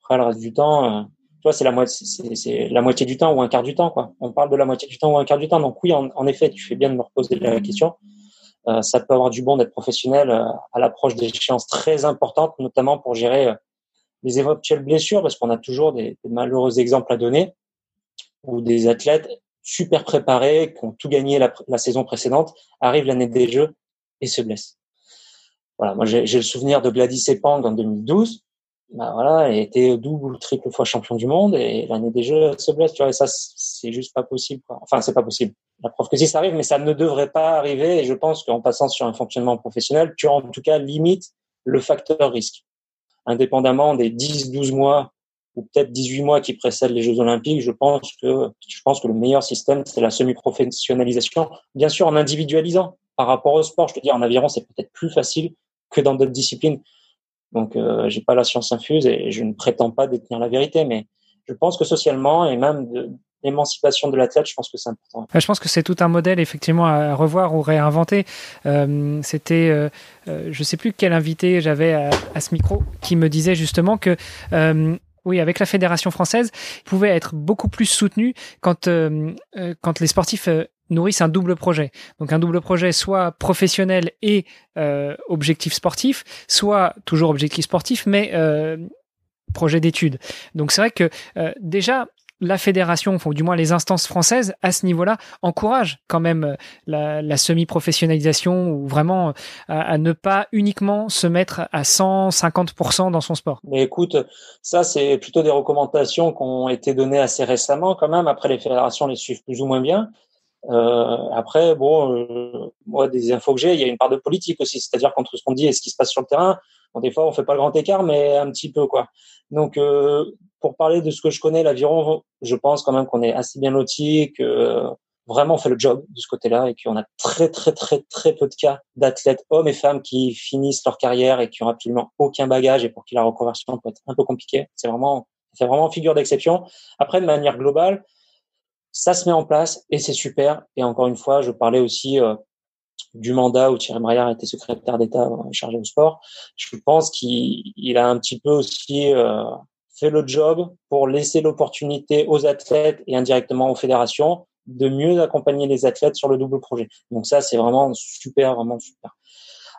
Après, le reste du temps, euh, tu vois, c'est la moitié, la moitié du temps ou un quart du temps, quoi. On parle de la moitié du temps ou un quart du temps. Donc oui, en, effet, tu fais bien de me reposer la question. Euh, ça peut avoir du bon d'être professionnel euh, à l'approche d'échéances très importantes, notamment pour gérer euh, les éventuelles blessures, parce qu'on a toujours des, malheureux exemples à donner où des athlètes super préparés, qui ont tout gagné la saison précédente, arrivent l'année des Jeux et se blessent. Voilà, moi j'ai le souvenir de Gladys Epang en 2012. Bah voilà, elle était double ou triple fois champion du monde et l'année des Jeux elle se blesse. Tu vois, et ça c'est juste pas possible. Enfin, c'est pas possible. La preuve que si ça arrive, mais ça ne devrait pas arriver. Et je pense qu'en passant sur un fonctionnement professionnel, tu en tout cas limites le facteur risque, indépendamment des 10-12 mois ou peut-être 18 mois qui précèdent les Jeux Olympiques, je pense que je pense que le meilleur système c'est la semi-professionnalisation, bien sûr en individualisant par rapport au sport. Je te dis en aviron c'est peut-être plus facile que dans d'autres disciplines. Donc euh, j'ai pas la science infuse et je ne prétends pas détenir la vérité, mais je pense que socialement et même de, l'émancipation de l'athlète, je pense que c'est important. Je pense que c'est tout un modèle effectivement à revoir ou réinventer. Euh, C'était, euh, euh je sais plus quel invité j'avais à, ce micro qui me disait justement que euh, oui, avec la fédération française, pouvait être beaucoup plus soutenu quand quand les sportifs nourrissent un double projet. Donc un double projet soit professionnel et objectif sportif, soit toujours objectif sportif, mais projet d'études. Donc c'est vrai que déjà la fédération, ou du moins les instances françaises, à ce niveau-là, encouragent quand même euh, la, la semi-professionnalisation ou vraiment euh, à, ne pas uniquement se mettre à 150% dans son sport. Mais écoute, ça c'est plutôt des recommandations qui ont été données assez récemment quand même. Après, les fédérations les suivent plus ou moins bien. Euh, après, bon, euh, moi, des infos que j'ai, il y a une part de politique aussi, c'est-à-dire qu'entre ce qu'on dit et ce qui se passe sur le terrain, bon, des fois, on fait pas le grand écart, mais un petit peu, quoi. Donc, euh, pour parler de ce que je connais, l'aviron, je pense quand même qu'on est assez bien loti, que vraiment fait le job de ce côté-là et qu'on a très très très très peu de cas d'athlètes hommes et femmes qui finissent leur carrière et qui ont absolument aucun bagage et pour qui la reconversion peut être un peu compliquée. C'est vraiment c'est vraiment figure d'exception. Après, de manière globale, ça se met en place et c'est super. Et encore une fois, je parlais aussi euh, du mandat où Thierry Braillard était secrétaire d'État chargé au sport. Je pense qu'il a un petit peu aussi euh, fait le job pour laisser l'opportunité aux athlètes et indirectement aux fédérations de mieux accompagner les athlètes sur le double projet. Donc ça, c'est vraiment super, vraiment super.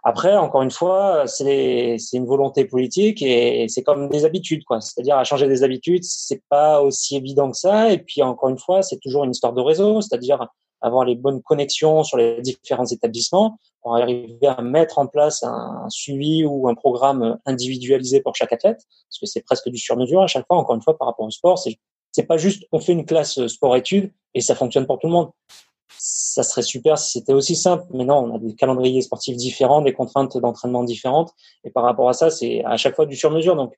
Après, encore une fois, c'est une volonté politique et c'est comme des habitudes, quoi. C'est-à-dire à changer des habitudes, c'est pas aussi évident que ça. Et puis encore une fois, c'est toujours une histoire de réseau, c'est-à-dire avoir les bonnes connexions sur les différents établissements pour arriver à mettre en place un suivi ou un programme individualisé pour chaque athlète, parce que c'est presque du sur-mesure à chaque fois. Encore une fois, par rapport au sport, c'est c'est pas juste on fait une classe sport-études et ça fonctionne pour tout le monde ça serait super si c'était aussi simple. Mais non, on a des calendriers sportifs différents, des contraintes d'entraînement différentes. Et par rapport à ça, c'est à chaque fois du sur-mesure. Donc,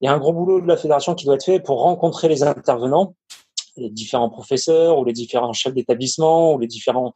il y a un gros boulot de la fédération qui doit être fait pour rencontrer les intervenants, les différents professeurs ou les différents chefs d'établissement ou les différents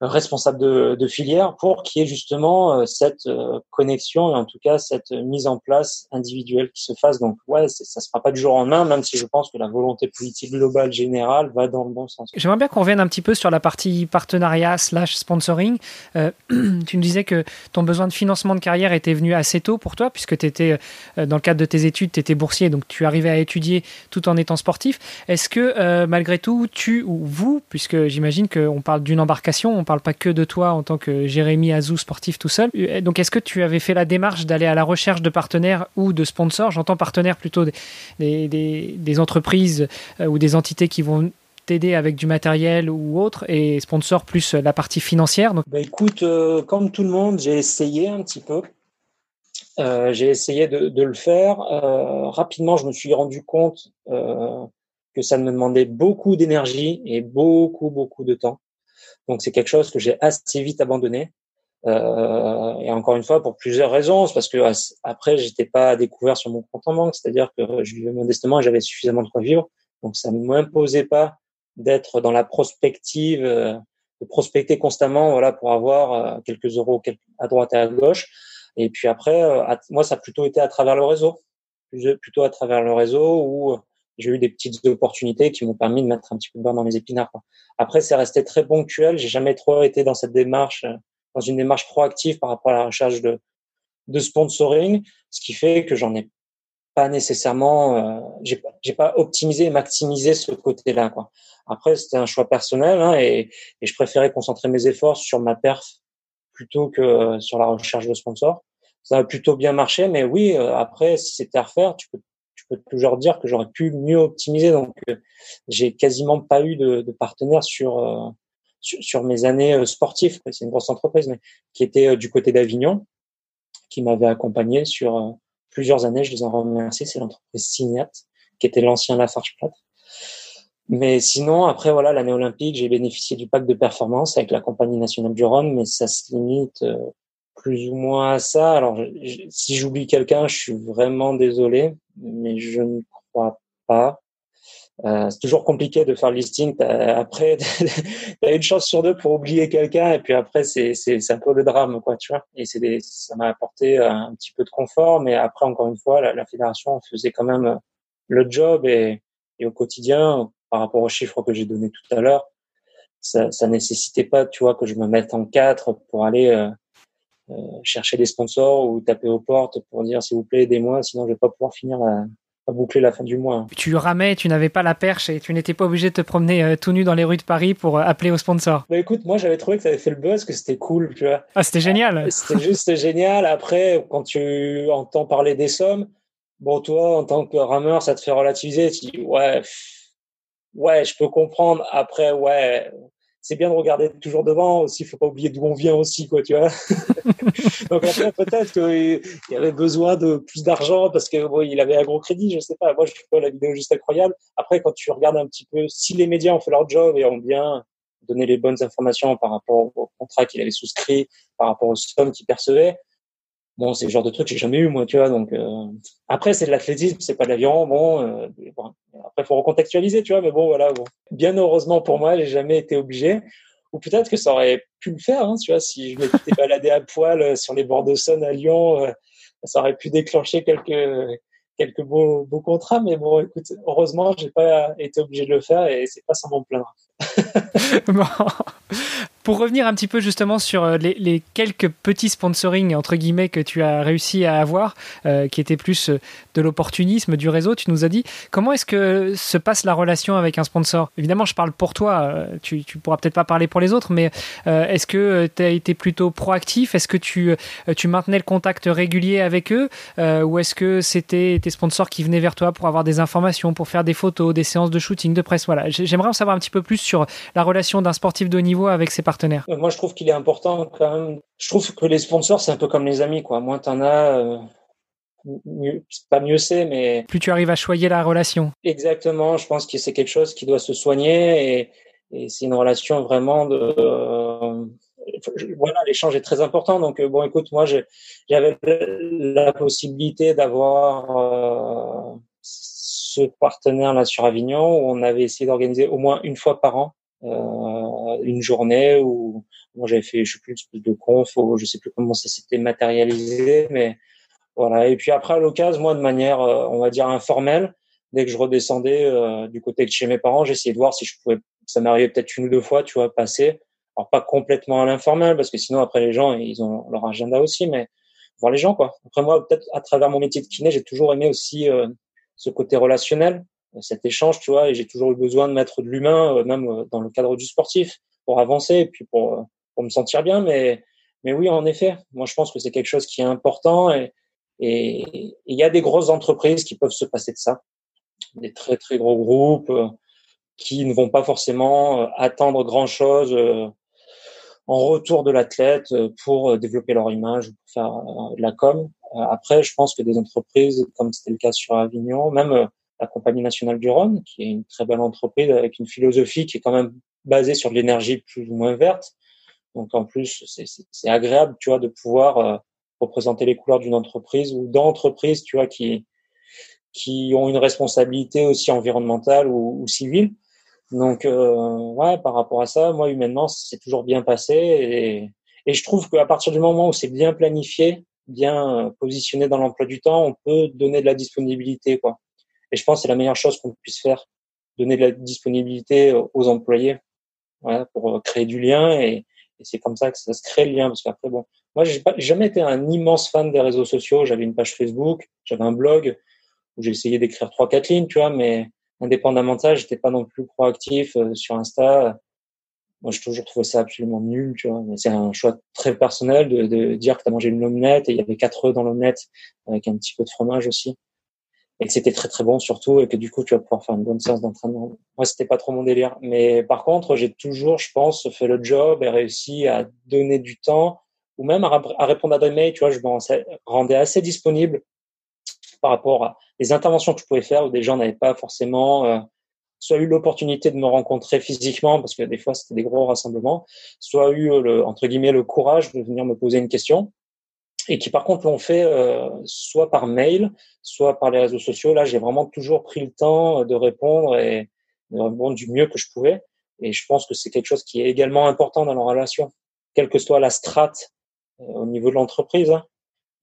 responsable de, filière pour qu'il y ait justement euh, cette euh, connexion et en tout cas cette mise en place individuelle qui se fasse. Donc ouais, ça se fera pas du jour au lendemain, même si je pense que la volonté politique globale générale va dans le bon sens. J'aimerais bien qu'on revienne un petit peu sur la partie partenariat slash sponsoring. Euh, tu nous disais que ton besoin de financement de carrière était venu assez tôt pour toi, puisque tu étais dans le cadre de tes études, tu étais boursier, donc tu arrivais à étudier tout en étant sportif. Est-ce que malgré tout, tu ou vous, puisque j'imagine qu'on parle d'une embarcation, parle pas que de toi en tant que Jérémy Azou sportif tout seul. Euh, donc, est-ce que tu avais fait la démarche d'aller à la recherche de partenaires ou de sponsors? J'entends partenaires plutôt des, entreprises euh, ou des entités qui vont t'aider avec du matériel ou autre et sponsors plus la partie financière. Bah, écoute, euh, comme tout le monde, j'ai essayé un petit peu. j'ai essayé de, le faire. rapidement, je me suis rendu compte que ça me demandait beaucoup d'énergie et beaucoup, beaucoup de temps. Donc c'est quelque chose que j'ai assez vite abandonné. Euh, et encore une fois, pour plusieurs raisons, parce que après, j'étais pas découvert sur mon compte en banque, c'est-à-dire que je vivais modestement j'avais suffisamment de quoi vivre. Donc ça ne m'imposait pas d'être dans la prospective, euh, de prospecter constamment, voilà, pour avoir euh, quelques euros à droite et à gauche. Et puis après, euh, moi, ça a plutôt été à travers le réseau, plutôt à travers le réseau où j'ai eu des petites opportunités qui m'ont permis de mettre un petit peu de beurre dans mes épinards. Quoi. Après, c'est resté très ponctuel. J'ai jamais trop été dans cette démarche, euh, dans une démarche proactive par rapport à la recherche de, de sponsoring, ce qui fait que j'en ai pas nécessairement, euh, j'ai, j'ai pas optimisé et maximisé ce côté-là. Quoi. Après, c'était un choix personnel hein, et, et, je préférais concentrer mes efforts sur ma perf plutôt que euh, sur la recherche de sponsors. Ça a plutôt bien marché, mais oui, euh, après, si c'était à refaire, tu peux peux toujours dire que j'aurais pu mieux optimiser. Donc, euh, j'ai quasiment pas eu de, de partenaires sur, euh, sur, sur mes années euh, sportives. C'est une grosse entreprise, mais qui était du côté d'Avignon, qui m'avait accompagné sur plusieurs années. Je les en remercie. C'est l'entreprise Signat, qui était l'ancien Lafarge Plate. Mais sinon, après, voilà, l'année olympique, j'ai bénéficié du pacte de performance avec la compagnie nationale du Rhône, mais ça se limite plus ou moins à ça. Alors, si j'oublie quelqu'un, je suis vraiment désolé, mais je ne crois pas. Euh, c'est toujours compliqué de faire le listing. Après, tu une chance sur deux pour oublier quelqu'un, et puis après, c'est un peu le drame, quoi, tu vois. Et c'est ça m'a apporté un petit peu de confort, mais après, encore une fois, la, fédération faisait quand même le job, et, au quotidien, par rapport aux chiffres que j'ai donnés tout à l'heure, ça, ça nécessitait pas, tu vois, que je me mette en quatre pour aller euh, euh, chercher des sponsors ou taper aux portes pour dire s'il vous plaît aidez-moi, sinon je vais pas pouvoir finir à, boucler la fin du mois. Tu ramais, tu n'avais pas la perche et tu n'étais pas obligé de te promener euh, tout nu dans les rues de Paris pour euh, appeler aux sponsors. Bah écoute, moi j'avais trouvé que ça avait fait le buzz, que c'était cool, tu vois. Ah, c'était génial. C'était juste génial. Après, quand tu entends parler des sommes, bon, toi, en tant que rameur, ça te fait relativiser. Tu dis, ouais, ouais, je peux comprendre. Après, ouais, c'est bien de regarder toujours devant aussi. Il faut pas oublier d'où on vient aussi, quoi, tu vois. Donc après, peut-être qu'il y avait besoin de plus d'argent parce que bon, il avait un gros crédit, je sais pas. Moi, je trouve la vidéo juste incroyable. Après, quand tu regardes un petit peu, si les médias ont fait leur job et ont bien donné les bonnes informations par rapport au contrat qu'il avait souscrit, par rapport aux sommes qu'il percevait, bon, c'est le genre de truc que j'ai jamais eu moi, tu vois. Donc après, c'est de l'athlétisme, c'est pas de l'aviron. Bon, bon, après, faut recontextualiser, tu vois. Mais bon, voilà. Bien heureusement pour moi, j'ai jamais été obligé. Ou peut-être que ça aurait pu le faire, hein, tu vois, si je m'étais baladé à poil sur les bords de Saône à Lyon, ça aurait pu déclencher quelques quelques beaux, beaux contrats, mais bon, écoute, heureusement, j'ai pas été obligé de le faire et c'est pas sans m'en plaindre. Pour revenir un petit peu justement sur euh, les, quelques petits sponsoring entre guillemets que tu as réussi à avoir, euh, qui étaient plus euh, de l'opportunisme du réseau, tu nous as dit comment est-ce que se passe la relation avec un sponsor? Évidemment, je parle pour toi, tu, tu pourras peut-être pas parler pour les autres, mais est-ce que tu as été plutôt proactif? Est-ce que tu, tu maintenais le contact régulier avec eux Ou est-ce que c'était tes sponsors qui venaient vers toi pour avoir des informations, pour faire des photos, des séances de shooting, de presse? Voilà, j'aimerais en savoir un petit peu plus sur la relation d'un sportif de haut niveau avec ses partenaires euh, moi, je trouve qu'il est important quand même. Je trouve que les sponsors, c'est un peu comme les amis, quoi. Moins t'en as, euh, mieux, pas mieux c'est, mais plus tu arrives à choyer la relation. Exactement. Je pense que c'est quelque chose qui doit se soigner et, c'est une relation vraiment de. Euh, voilà, l'échange est très important. Donc bon, écoute, moi, j'avais la possibilité d'avoir ce partenaire là sur Avignon où on avait essayé d'organiser au moins une fois par an euh, une journée où moi j'avais fait je sais plus une de conf ou je sais plus comment ça s'était matérialisé mais voilà. Et puis après à l'occasion moi de manière euh, on va dire informelle dès que je redescendais euh, du côté de chez mes parents j'essayais de voir si je pouvais ça m'arrivait peut-être une ou deux fois tu vois passer. Alors pas complètement à l'informel parce que sinon après les gens ils ont leur agenda aussi mais voir les gens quoi. Après moi peut-être à travers mon métier de kiné j'ai toujours aimé aussi ce côté relationnel cet échange, tu vois, et j'ai toujours eu besoin de mettre de l'humain, euh, même euh, dans le cadre du sportif, pour avancer puis pour, euh, pour me sentir bien. Mais, mais oui, en effet, moi je pense que c'est quelque chose qui est important et et il y a des grosses entreprises qui peuvent se passer de ça, des très très gros groupes qui ne vont pas forcément attendre grand chose en retour de l'athlète pour développer leur image, pour faire de la com. Après, je pense que des entreprises, comme c'était le cas sur Avignon, même la Compagnie nationale du Rhône, qui est une très belle entreprise avec une philosophie qui est quand même basée sur de l'énergie plus ou moins verte. Donc en plus, c'est agréable, tu vois, de pouvoir euh, représenter les couleurs d'une entreprise ou d'entreprises, tu vois, qui qui ont une responsabilité aussi environnementale ou, ou civile. Donc euh, ouais, par rapport à ça, moi humainement, c'est toujours bien passé et, et je trouve qu'à partir du moment où c'est bien planifié, bien positionné dans l'emploi du temps, on peut donner de la disponibilité, quoi. Et je pense que c'est la meilleure chose qu'on puisse faire, donner de la disponibilité aux employés voilà, pour euh, créer du lien. Et, c'est comme ça que ça se crée le lien. Parce qu'après, bon, moi, j'ai jamais été un immense fan des réseaux sociaux. J'avais une page Facebook, j'avais un blog où j'ai essayé d'écrire trois, quatre lignes, tu vois, mais indépendamment de ça, j'étais pas non plus proactif euh, sur Insta. Moi, j'ai toujours trouvé ça absolument nul, tu vois. Mais c'est un choix très personnel de, de dire que tu as mangé une omelette et il y avait quatre œufs dans l'omelette avec un petit peu de fromage aussi et que c'était très très bon surtout et que du coup tu vas pouvoir faire une bonne séance d'entraînement. Moi c'était pas trop mon délire, mais par contre j'ai toujours, je pense, fait le job et réussi à donner du temps ou même à, répondre à des mails. Tu vois, je me rendais assez disponible par rapport à les interventions que je pouvais faire où des gens n'avaient pas forcément euh, soit eu l'opportunité de me rencontrer physiquement parce que des fois c'était des gros rassemblements, soit eu le entre guillemets le courage de venir me poser une question et qui par contre l'ont fait euh, soit par mail, soit par les réseaux sociaux. Là, j'ai vraiment toujours pris le temps de répondre et de répondre du mieux que je pouvais. Et je pense que c'est quelque chose qui est également important dans la relation, quelle que soit la strate euh, au niveau de l'entreprise. Hein.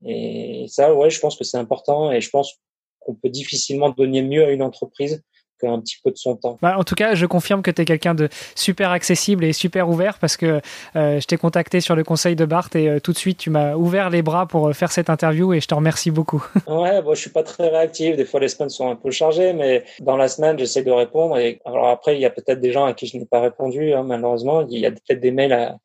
Et ça, ouais, je pense que c'est important et je pense qu'on peut difficilement donner mieux à une entreprise un petit peu de son temps. Bah, en tout cas, je confirme que tu es quelqu'un de super accessible et super ouvert parce que euh, je t'ai contacté sur le conseil de Bart et euh, tout de suite tu m'as ouvert les bras pour euh, faire cette interview et je te remercie beaucoup. ouais, bon, je suis pas très réactif. Des fois, les semaines sont un peu chargées, mais dans la semaine, j'essaie de répondre. Et alors après, il y a peut-être des gens à qui je n'ai pas répondu, hein, malheureusement. Il y a peut-être des mails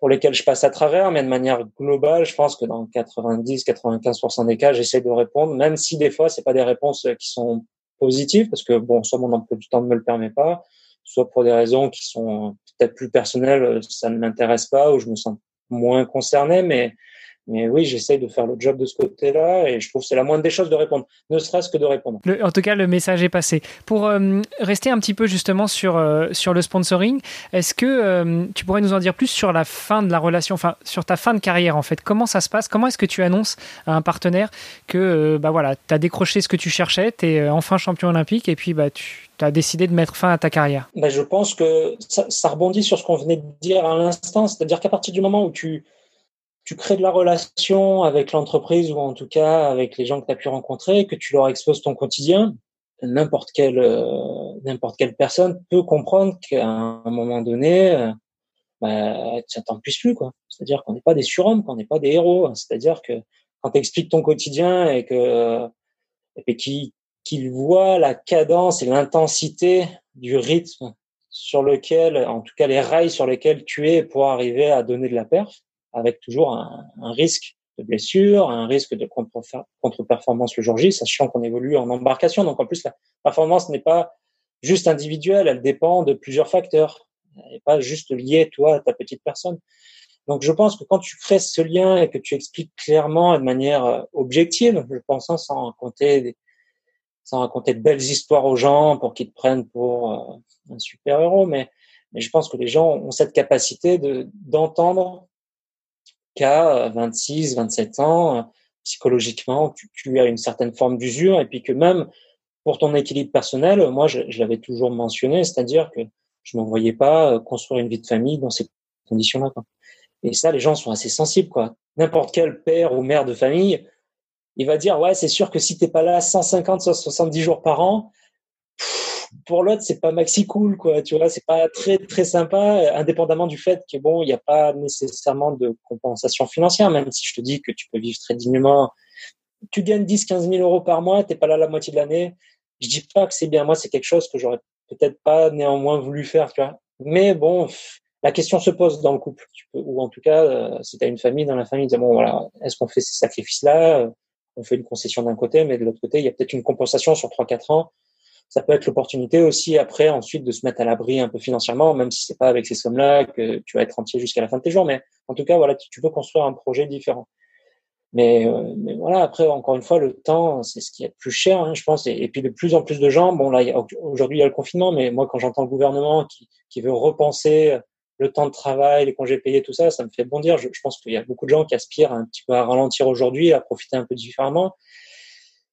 pour lesquels je passe à travers, mais de manière globale, je pense que dans 90-95% des cas, j'essaie de répondre, même si des fois, c'est pas des réponses qui sont positif parce que bon, soit mon emploi du temps ne me le permet pas, soit pour des raisons qui sont peut-être plus personnelles, ça ne m'intéresse pas ou je me sens moins concerné. Mais mais oui, j'essaye de faire le job de ce côté-là et je trouve que c'est la moindre des choses de répondre, ne serait-ce que de répondre. en tout cas, le message est passé. Pour euh, rester un petit peu justement sur, euh, sur le sponsoring, est-ce que euh, tu pourrais nous en dire plus sur la fin de la relation, enfin sur ta fin de carrière en fait? Comment ça se passe? Comment est-ce que tu annonces à un partenaire que bah voilà, tu as décroché ce que tu cherchais, tu es enfin champion olympique et puis bah, tu as décidé de mettre fin à ta carrière? Bah, Je pense que ça, ça rebondit sur ce qu'on venait de dire à l'instant, c'est-à-dire qu'à partir du moment où tu tu crées de la relation avec l'entreprise ou en tout cas avec les gens que tu as pu rencontrer, que tu leur exposes ton quotidien, n'importe quelle euh, n'importe quelle personne peut comprendre qu'à un moment donné, euh, bah, ça t'en puisse plus quoi. C'est-à-dire qu'on n'est pas des surhommes, qu'on n'est pas des héros. C'est-à-dire que quand tu expliques ton quotidien et que et qu'ils voient la cadence et l'intensité du rythme sur lequel, en tout cas les rails sur lesquels tu es pour arriver à donner de la perf, avec toujours un, risque de blessure, un risque de contre-performance le jour J, sachant qu'on évolue en embarcation. Donc en plus, la performance n'est pas juste individuelle, elle dépend de plusieurs facteurs. Elle n'est pas juste liée, toi, à ta petite personne. Donc je pense que quand tu crées ce lien et que tu expliques clairement et de manière euh, objective, je pense hein, sans raconter des, sans raconter de belles histoires aux gens pour qu'ils te prennent pour euh, un super héros, mais, mais je pense que les gens ont cette capacité de d'entendre qu'à 26, 27 ans, psychologiquement, tu, as une certaine forme d'usure et puis que même pour ton équilibre personnel, moi, je, l'avais toujours mentionné, c'est-à-dire que je ne voyais pas euh, construire une vie de famille dans ces conditions-là. Et ça, les gens sont assez sensibles. quoi. N'importe quel père ou mère de famille, il va dire, ouais, c'est sûr que si t'es pas là 150, 170 jours par an, pour l'autre, c'est pas maxi cool, quoi. Tu vois, c'est pas très très sympa, indépendamment du fait que bon, il n'y a pas nécessairement de compensation financière, même si je te dis que tu peux vivre très dignement. Tu gagnes 10, 15 000 euros par mois, t'es pas là la moitié de l'année. Je dis pas que c'est bien. Moi, c'est quelque chose que j'aurais peut-être pas néanmoins voulu faire, tu vois. Mais bon, la question se pose dans le couple, ou en tout cas, euh, si tu as une famille, dans la famille, dis bon voilà, est-ce qu'on fait ces sacrifices-là? On fait une concession d'un côté, mais de l'autre côté, il y a peut-être une compensation sur 3-4 ans ça peut être l'opportunité aussi après ensuite de se mettre à l'abri un peu financièrement, même si c'est pas avec ces sommes-là que tu vas être entier jusqu'à la fin de tes jours. Mais en tout cas, voilà, tu, peux construire un projet différent. Mais, euh, mais voilà, après encore une fois, le temps, c'est ce qui est le plus cher, hein, je pense. Et, puis de plus en plus de gens, bon là, aujourd'hui il y a le confinement, mais moi quand j'entends le gouvernement qui, veut repenser le temps de travail, les congés payés, tout ça, ça me fait bondir. Je, je pense qu'il y a beaucoup de gens qui aspirent un petit peu à ralentir aujourd'hui, à profiter un peu différemment.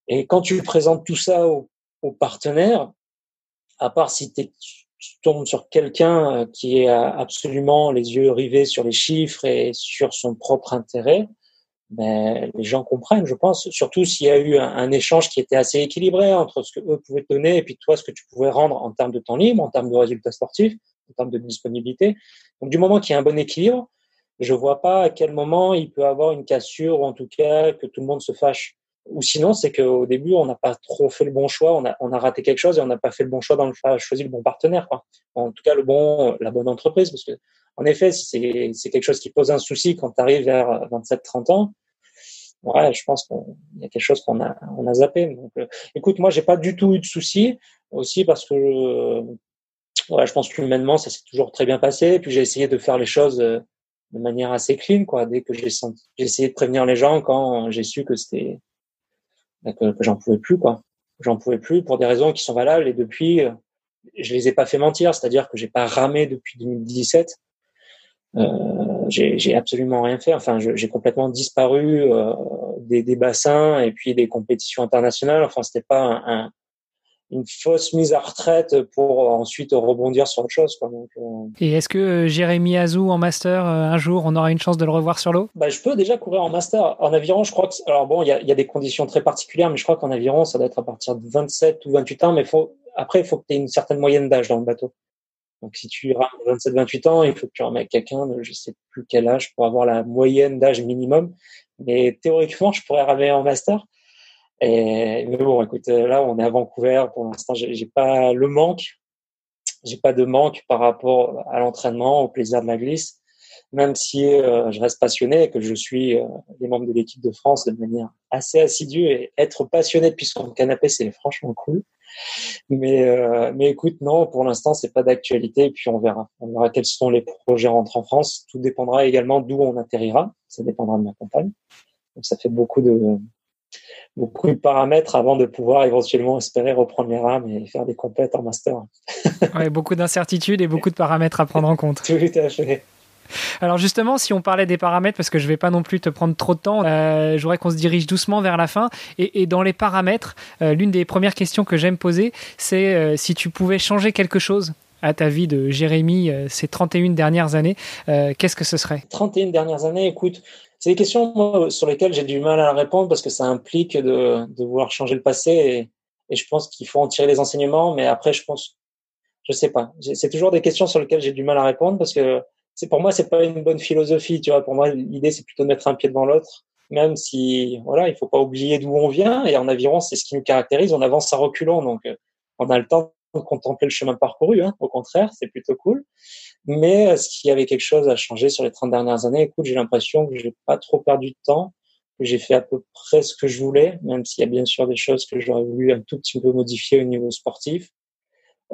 Et quand tu présentes tout ça au aux partenaires, à part si tu tombes sur quelqu'un euh, qui est absolument les yeux rivés sur les chiffres et sur son propre intérêt, ben, les gens comprennent, je pense, surtout s'il y a eu un, échange qui était assez équilibré entre ce que eux pouvaient te donner et puis toi, ce que tu pouvais rendre en termes de temps libre, en termes de résultats sportifs, en termes de disponibilité. Donc, du moment qu'il y a un bon équilibre, je vois pas à quel moment il peut avoir une cassure ou en tout cas que tout le monde se fâche. Ou sinon, c'est qu'au début, on n'a pas trop fait le bon choix, on a, on a raté quelque chose et on n'a pas fait le bon choix dans le choisi le bon partenaire, quoi. En tout cas, le bon, la bonne entreprise, parce que, en effet, si c'est quelque chose qui pose un souci quand tu arrives vers 27-30 ans, ouais, je pense qu'il y a quelque chose qu'on a, on a zappé. Donc, euh, écoute, moi, j'ai pas du tout eu de soucis, aussi parce que, euh, ouais, je pense qu'humainement, ça s'est toujours très bien passé. Puis j'ai essayé de faire les choses euh, de manière assez clean, quoi. Dès que j'ai j'ai essayé de prévenir les gens quand j'ai su que c'était que, j'en pouvais plus quoi. J'en pouvais plus pour des raisons qui sont valables et depuis euh, je les ai pas fait mentir, c'est-à-dire que j'ai pas ramé depuis 2017. Euh, j'ai absolument rien fait. Enfin, j'ai complètement disparu euh, des, des, bassins et puis des compétitions internationales. Enfin, c'était pas un, une fausse mise à retraite pour ensuite rebondir sur autre chose. Quoi. Donc, euh, Et est-ce que euh, Jérémy Azou en master, euh, un jour, on aura une chance de le revoir sur l'eau? Bah, Je peux déjà courir en master. En aviron, je crois que. Alors bon, il y a, y a, des conditions très particulières, mais je crois qu'en aviron, ça doit être à partir de 27 ou 28 ans. Mais faut... après, il faut que tu aies une certaine moyenne d'âge dans le bateau. Donc si tu rames 27-28 ans, il faut que tu remettes quelqu'un de je sais plus quel âge pour avoir la moyenne d'âge minimum. Mais théoriquement, je pourrais ramer en master. Et, mais bon, écoute, là, on est à Vancouver. Pour l'instant, j'ai pas le manque. J'ai pas de manque par rapport à l'entraînement, au plaisir de la glisse. Même si euh, je reste passionné et que je suis euh, les membres de l'équipe de France de manière assez assidue et être passionné depuis son canapé, c'est franchement cool. Mais, euh, mais écoute, non, pour l'instant, c'est pas d'actualité. Et puis on verra. On verra quels sont les projets rentrés en France. Tout dépendra également d'où on atterrira. Ça dépendra de ma compagne. Donc ça fait beaucoup de beaucoup de paramètres avant de pouvoir éventuellement espérer reprendre les rames et faire des compètes en master. ouais, beaucoup d'incertitudes et beaucoup de paramètres à prendre en compte. Tout à fait. Alors justement, si on parlait des paramètres, parce que je vais pas non plus te prendre trop de temps, euh, j'aurais qu'on se dirige doucement vers la fin. Et, dans les paramètres, euh, l'une des premières questions que j'aime poser, c'est euh, si tu pouvais changer quelque chose à ta vie de Jérémy ces 31 dernières années, qu'est-ce que ce serait? 31 dernières années, écoute, c'est des questions sur lesquelles j'ai du mal à répondre parce que ça implique de, de vouloir changer le passé et, et je pense qu'il faut en tirer les enseignements. Mais après, je pense, je sais pas. C'est toujours des questions sur lesquelles j'ai du mal à répondre parce que c'est pour moi c'est pas une bonne philosophie tu vois pour moi l'idée c'est plutôt de mettre un pied devant l'autre même si voilà il faut pas oublier d'où on vient et en aviron c'est ce qui nous caractérise on avance à reculons donc euh, on a le temps de contempler le chemin parcouru hein, au contraire c'est plutôt cool mais est-ce qu'il y avait quelque chose à changer sur les 30 dernières années écoute j'ai l'impression que j'ai pas trop perdu de temps que j'ai fait à peu près ce que je voulais même s'il y a bien sûr des choses que j'aurais voulu un tout petit peu modifier au niveau sportif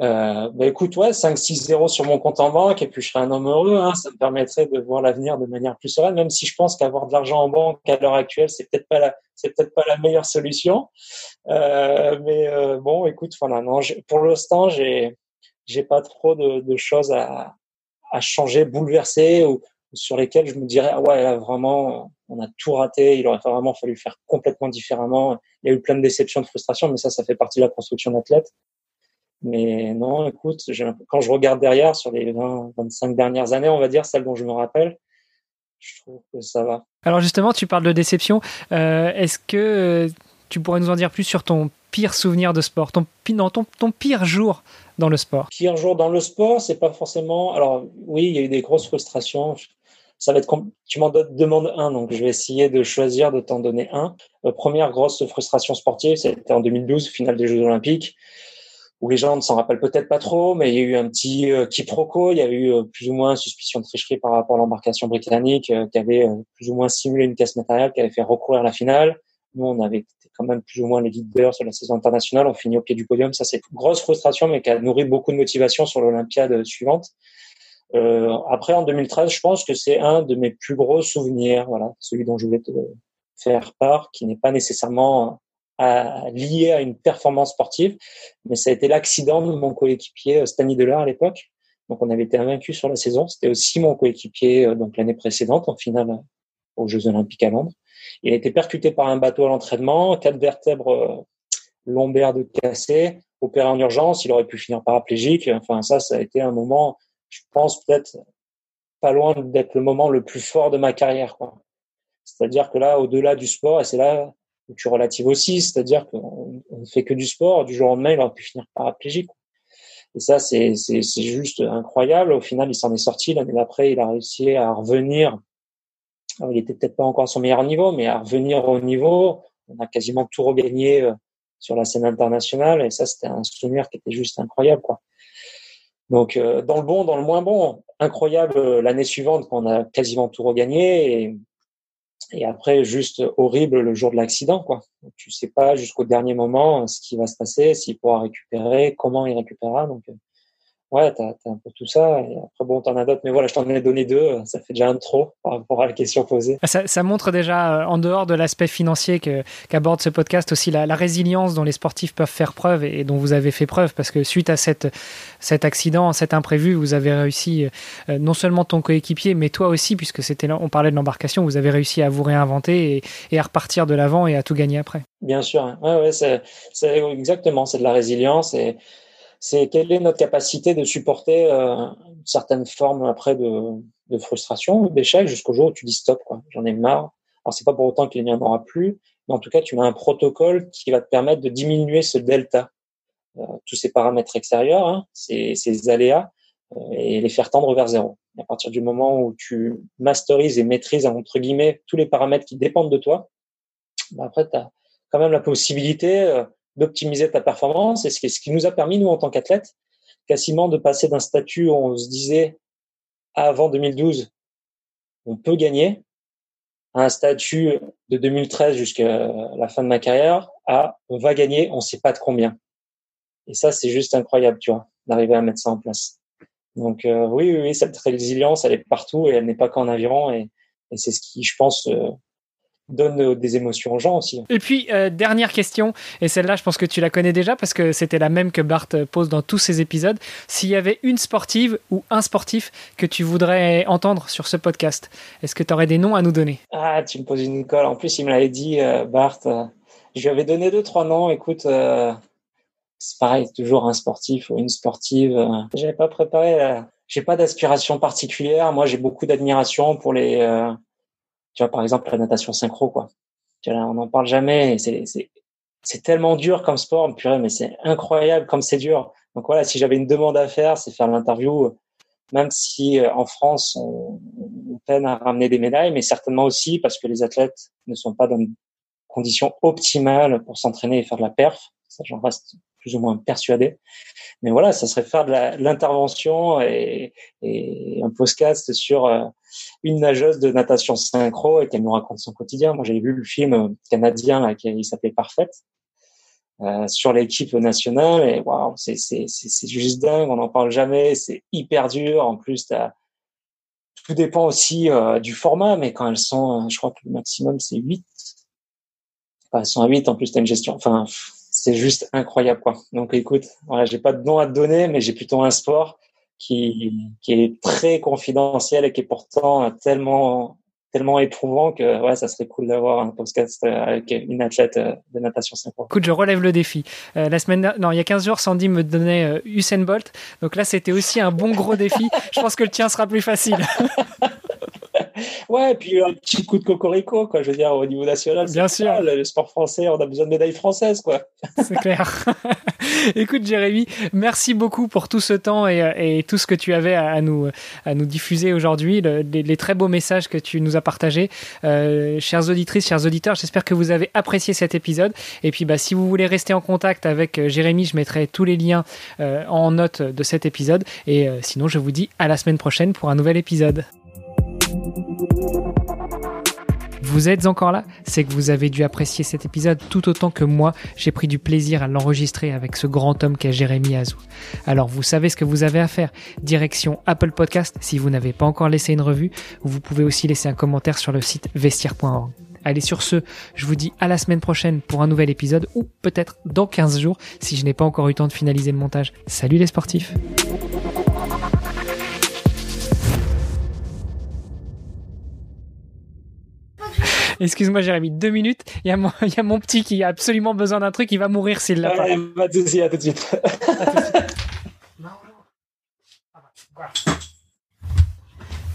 euh, bah écoute, ouais, 5-6-0 sur mon compte en banque et puis je serai un homme heureux. Hein, ça me permettrait de voir l'avenir de manière plus sereine, même si je pense qu'avoir de l'argent en banque à l'heure actuelle, c'est peut-être pas la, c'est peut-être pas la meilleure solution. Euh, mais euh, bon, écoute, voilà, non, pour l'instant, j'ai, j'ai pas trop de, de choses à, à changer, bouleverser ou sur lesquelles je me dirais ah ouais là vraiment on a tout raté, il aurait vraiment fallu faire complètement différemment. Il y a eu plein de déceptions, de frustrations, mais ça, ça fait partie de la construction d'athlète. Mais non, écoute, quand je regarde derrière sur les 20, 25 dernières années, on va dire, celles dont je me rappelle, je trouve que ça va. Alors justement, tu parles de déception. Euh, est-ce que tu pourrais nous en dire plus sur ton pire souvenir de sport, ton, pire jour dans le sport Pire jour dans le sport, c'est pas forcément. Alors oui, il y a eu des grosses frustrations. Ça va être tu m'en demandes un, donc je vais essayer de choisir de t'en donner un. Euh, première grosse frustration sportive, c'était en 2012, finale des Jeux Olympiques où les gens ne s'en rappellent peut-être pas trop, mais il y a eu un petit euh, quiproquo, il y a eu euh, plus ou moins suspicion de tricherie par rapport à l'embarcation britannique euh, qui avait plus ou moins simulé une caisse matérielle qui avait fait recourir la finale. Nous, on avait été quand même plus ou moins les leaders sur la saison internationale, on finit au pied du podium. Ça, c'est une grosse frustration, mais qui a nourri beaucoup de motivation sur l'Olympiade suivante. Euh, après, en 2013, je pense que c'est un de mes plus gros souvenirs, celui dont je voulais te faire part, qui n'est pas nécessairement lié à une performance sportive, mais ça a été l'accident de mon coéquipier euh, Stanley Delors à l'époque. Donc on avait été invaincu sur la saison. C'était aussi mon coéquipier euh, donc l'année précédente en finale aux Jeux Olympiques à Londres. Il a été percuté par un bateau à l'entraînement, quatre vertèbres lombaires de cassé, opéré en urgence. Il aurait pu finir paraplégique. Enfin ça, ça a été un moment, je pense peut-être pas loin d'être le moment le plus fort de ma carrière. C'est-à-dire que là, au-delà du sport, et c'est là tu relatives aussi, c'est-à-dire qu'on ne fait que du sport, du jour au lendemain, il aurait pu finir paraplégique. Et ça, c'est juste incroyable. Au final, il s'en est sorti. L'année d'après, il a réussi à revenir. Il était peut-être pas encore à son meilleur niveau, mais à revenir au niveau. On a quasiment tout regagné euh, sur la scène internationale. Et ça, c'était un souvenir qui était juste incroyable, quoi. Donc, euh, dans le bon, dans le moins bon, incroyable euh, l'année suivante quand on a quasiment tout regagné. Et et après, juste horrible le jour de l'accident, quoi. Tu sais pas jusqu'au dernier moment ce qui va se passer, s'il pourra récupérer, comment il récupérera. Donc, ouais, tu as, un peu tout ça. Et après, bon, t'en as d'autres, mais voilà, je t'en ai donné deux. Ça fait déjà un trop par rapport à la question posée. Ça, ça montre déjà, euh, en dehors de l'aspect financier qu'aborde ce podcast, aussi la, la, résilience dont les sportifs peuvent faire preuve et, dont vous avez fait preuve, parce que suite à cette, cet accident, cet imprévu, vous avez réussi, euh, non seulement ton coéquipier, mais toi aussi, puisque c'était on parlait de l'embarcation, vous avez réussi à vous réinventer et, et à repartir de l'avant et à tout gagner après. Bien sûr, ouais, ouais, c'est exactement, c'est de la résilience et c'est quelle est notre capacité de supporter euh, une certaine forme après de, frustration d'échec jusqu'au jour où tu dis stop. J'en ai marre. Alors c'est pas pour autant qu'il n'y en aura plus, mais en tout cas tu as un protocole qui va te permettre de diminuer ce delta, euh, tous ces paramètres extérieurs, hein, ces, ces, aléas, euh, et les faire tendre vers zéro. Et à partir du moment où tu masterises et maîtrises entre guillemets tous les paramètres qui dépendent de toi, bah après tu as quand même la possibilité euh, d'optimiser ta performance. Et ce qui nous a permis, nous, en tant qu'athlètes, quasiment de passer d'un statut où on se disait, avant 2012, on peut gagner, à un statut de 2013 jusqu'à la fin de ma carrière, à on va gagner, on sait pas de combien. Et ça, c'est juste incroyable, tu vois, d'arriver à mettre ça en place. Donc euh, oui, oui, oui, cette résilience, elle est partout et elle n'est pas qu'en aviron. Et, et c'est ce qui, je pense, euh, donne euh, des émotions aux gens aussi. Et puis, euh, dernière question, et celle-là, je pense que tu la connais déjà parce que c'était la même que Bart pose dans tous ses épisodes. S'il y avait une sportive ou un sportif que tu voudrais entendre sur ce podcast, est-ce que tu aurais des noms à nous donner? Ah, tu me poses une colle. En plus, il me l'avait dit, euh, Bart. Euh, je lui avais donné deux, trois noms. Écoute, euh, c'est pareil, toujours un sportif ou une sportive. Euh, J'avais pas préparé. euh, j'ai pas d'aspiration particulière. Moi, j'ai beaucoup d'admiration pour les. Tu vois, par exemple, la natation synchro, quoi. Tu vois, là, on n'en parle jamais. C'est, tellement dur comme sport, purée, mais c'est incroyable comme c'est dur. Donc voilà, si j'avais une demande à faire, c'est faire l'interview, même si euh, en France, on, peine à ramener des médailles, mais certainement aussi parce que les athlètes ne sont pas dans une condition optimale pour s'entraîner et faire de la perf. Ça, j'en reste plus ou moins persuadé. Mais voilà, ça serait faire de l'intervention et, et un podcast sur euh, une nageuse de natation synchro et qu'elle nous raconte son quotidien. Moi, j'avais vu le film euh, canadien là, qui s'appelait Parfaite euh, sur l'équipe nationale et waouh, c'est c'est c'est juste dingue. On n'en parle jamais. C'est hyper dur. En plus, t'as tout dépend aussi euh, du format, mais quand elles sont, euh, je crois que le maximum c'est 8. Enfin, elles sont à 8, en plus t'as une gestion. Enfin, c'est juste incroyable quoi. Donc écoute, voilà, j'ai pas de nom à te donner, mais j'ai plutôt un sport qui, qui est très confidentiel et qui est pourtant tellement tellement éprouvant que ouais, ça serait cool d'avoir un podcast euh, avec une athlète euh, de natation synchro. Écoute, je relève le défi. Euh, la semaine, non, il y a 15 jours, Sandy me donnait euh, Usain Bolt. Donc là, c'était aussi un bon gros défi. Je pense que le tien sera plus facile. Ouais, et puis un petit coup de cocorico, quoi. Je veux dire, au niveau national, Bien sûr. Le sport français, on a besoin de médailles françaises, quoi. C'est clair. Écoute, Jérémy, merci beaucoup pour tout ce temps et, euh, et tout ce que tu avais à, à nous, à nous diffuser aujourd'hui, le- les, les très beaux messages que tu nous as partagés. Euh, chères auditrices, chers auditeurs, j'espère que vous avez apprécié cet épisode. Et puis, bah, si vous voulez rester en contact avec euh, Jérémy, je mettrai tous les liens euh, en note de cet épisode. Et euh, sinon, je vous dis à la semaine prochaine pour un nouvel épisode. Vous êtes encore là? C'est que vous avez dû apprécier cet épisode tout autant que moi, j'ai pris du plaisir à l'enregistrer avec ce grand homme qu'est Jérémy Azou. Alors vous savez ce que vous avez à faire. Direction Apple Podcast, si vous n'avez pas encore laissé une revue, vous pouvez aussi laisser un commentaire sur le site vestiaire.org. Allez sur ce, je vous dis à la semaine prochaine pour un nouvel épisode ou peut-être dans 15 jours si je n'ai pas encore eu le temps de finaliser le montage. Salut les sportifs Excuse-moi Jérémy, deux minutes. Il y, a mon, il y a mon petit qui a absolument besoin d'un truc, il va mourir s'il l'a pas. Ouais, pas de souci, à tout de suite.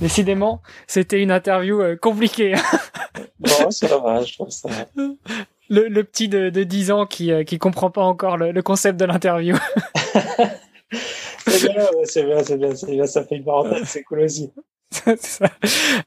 Décidément, c'était une interview euh, compliquée. bon, ça va, je trouve ça. Le, le petit de, de 10 ans qui, euh, qui comprend pas encore le, le concept de l'interview. C'est bien, c'est bien, c'est bien, c'est bien, ça fait une parenthèse, c'est cool aussi. C'est ça.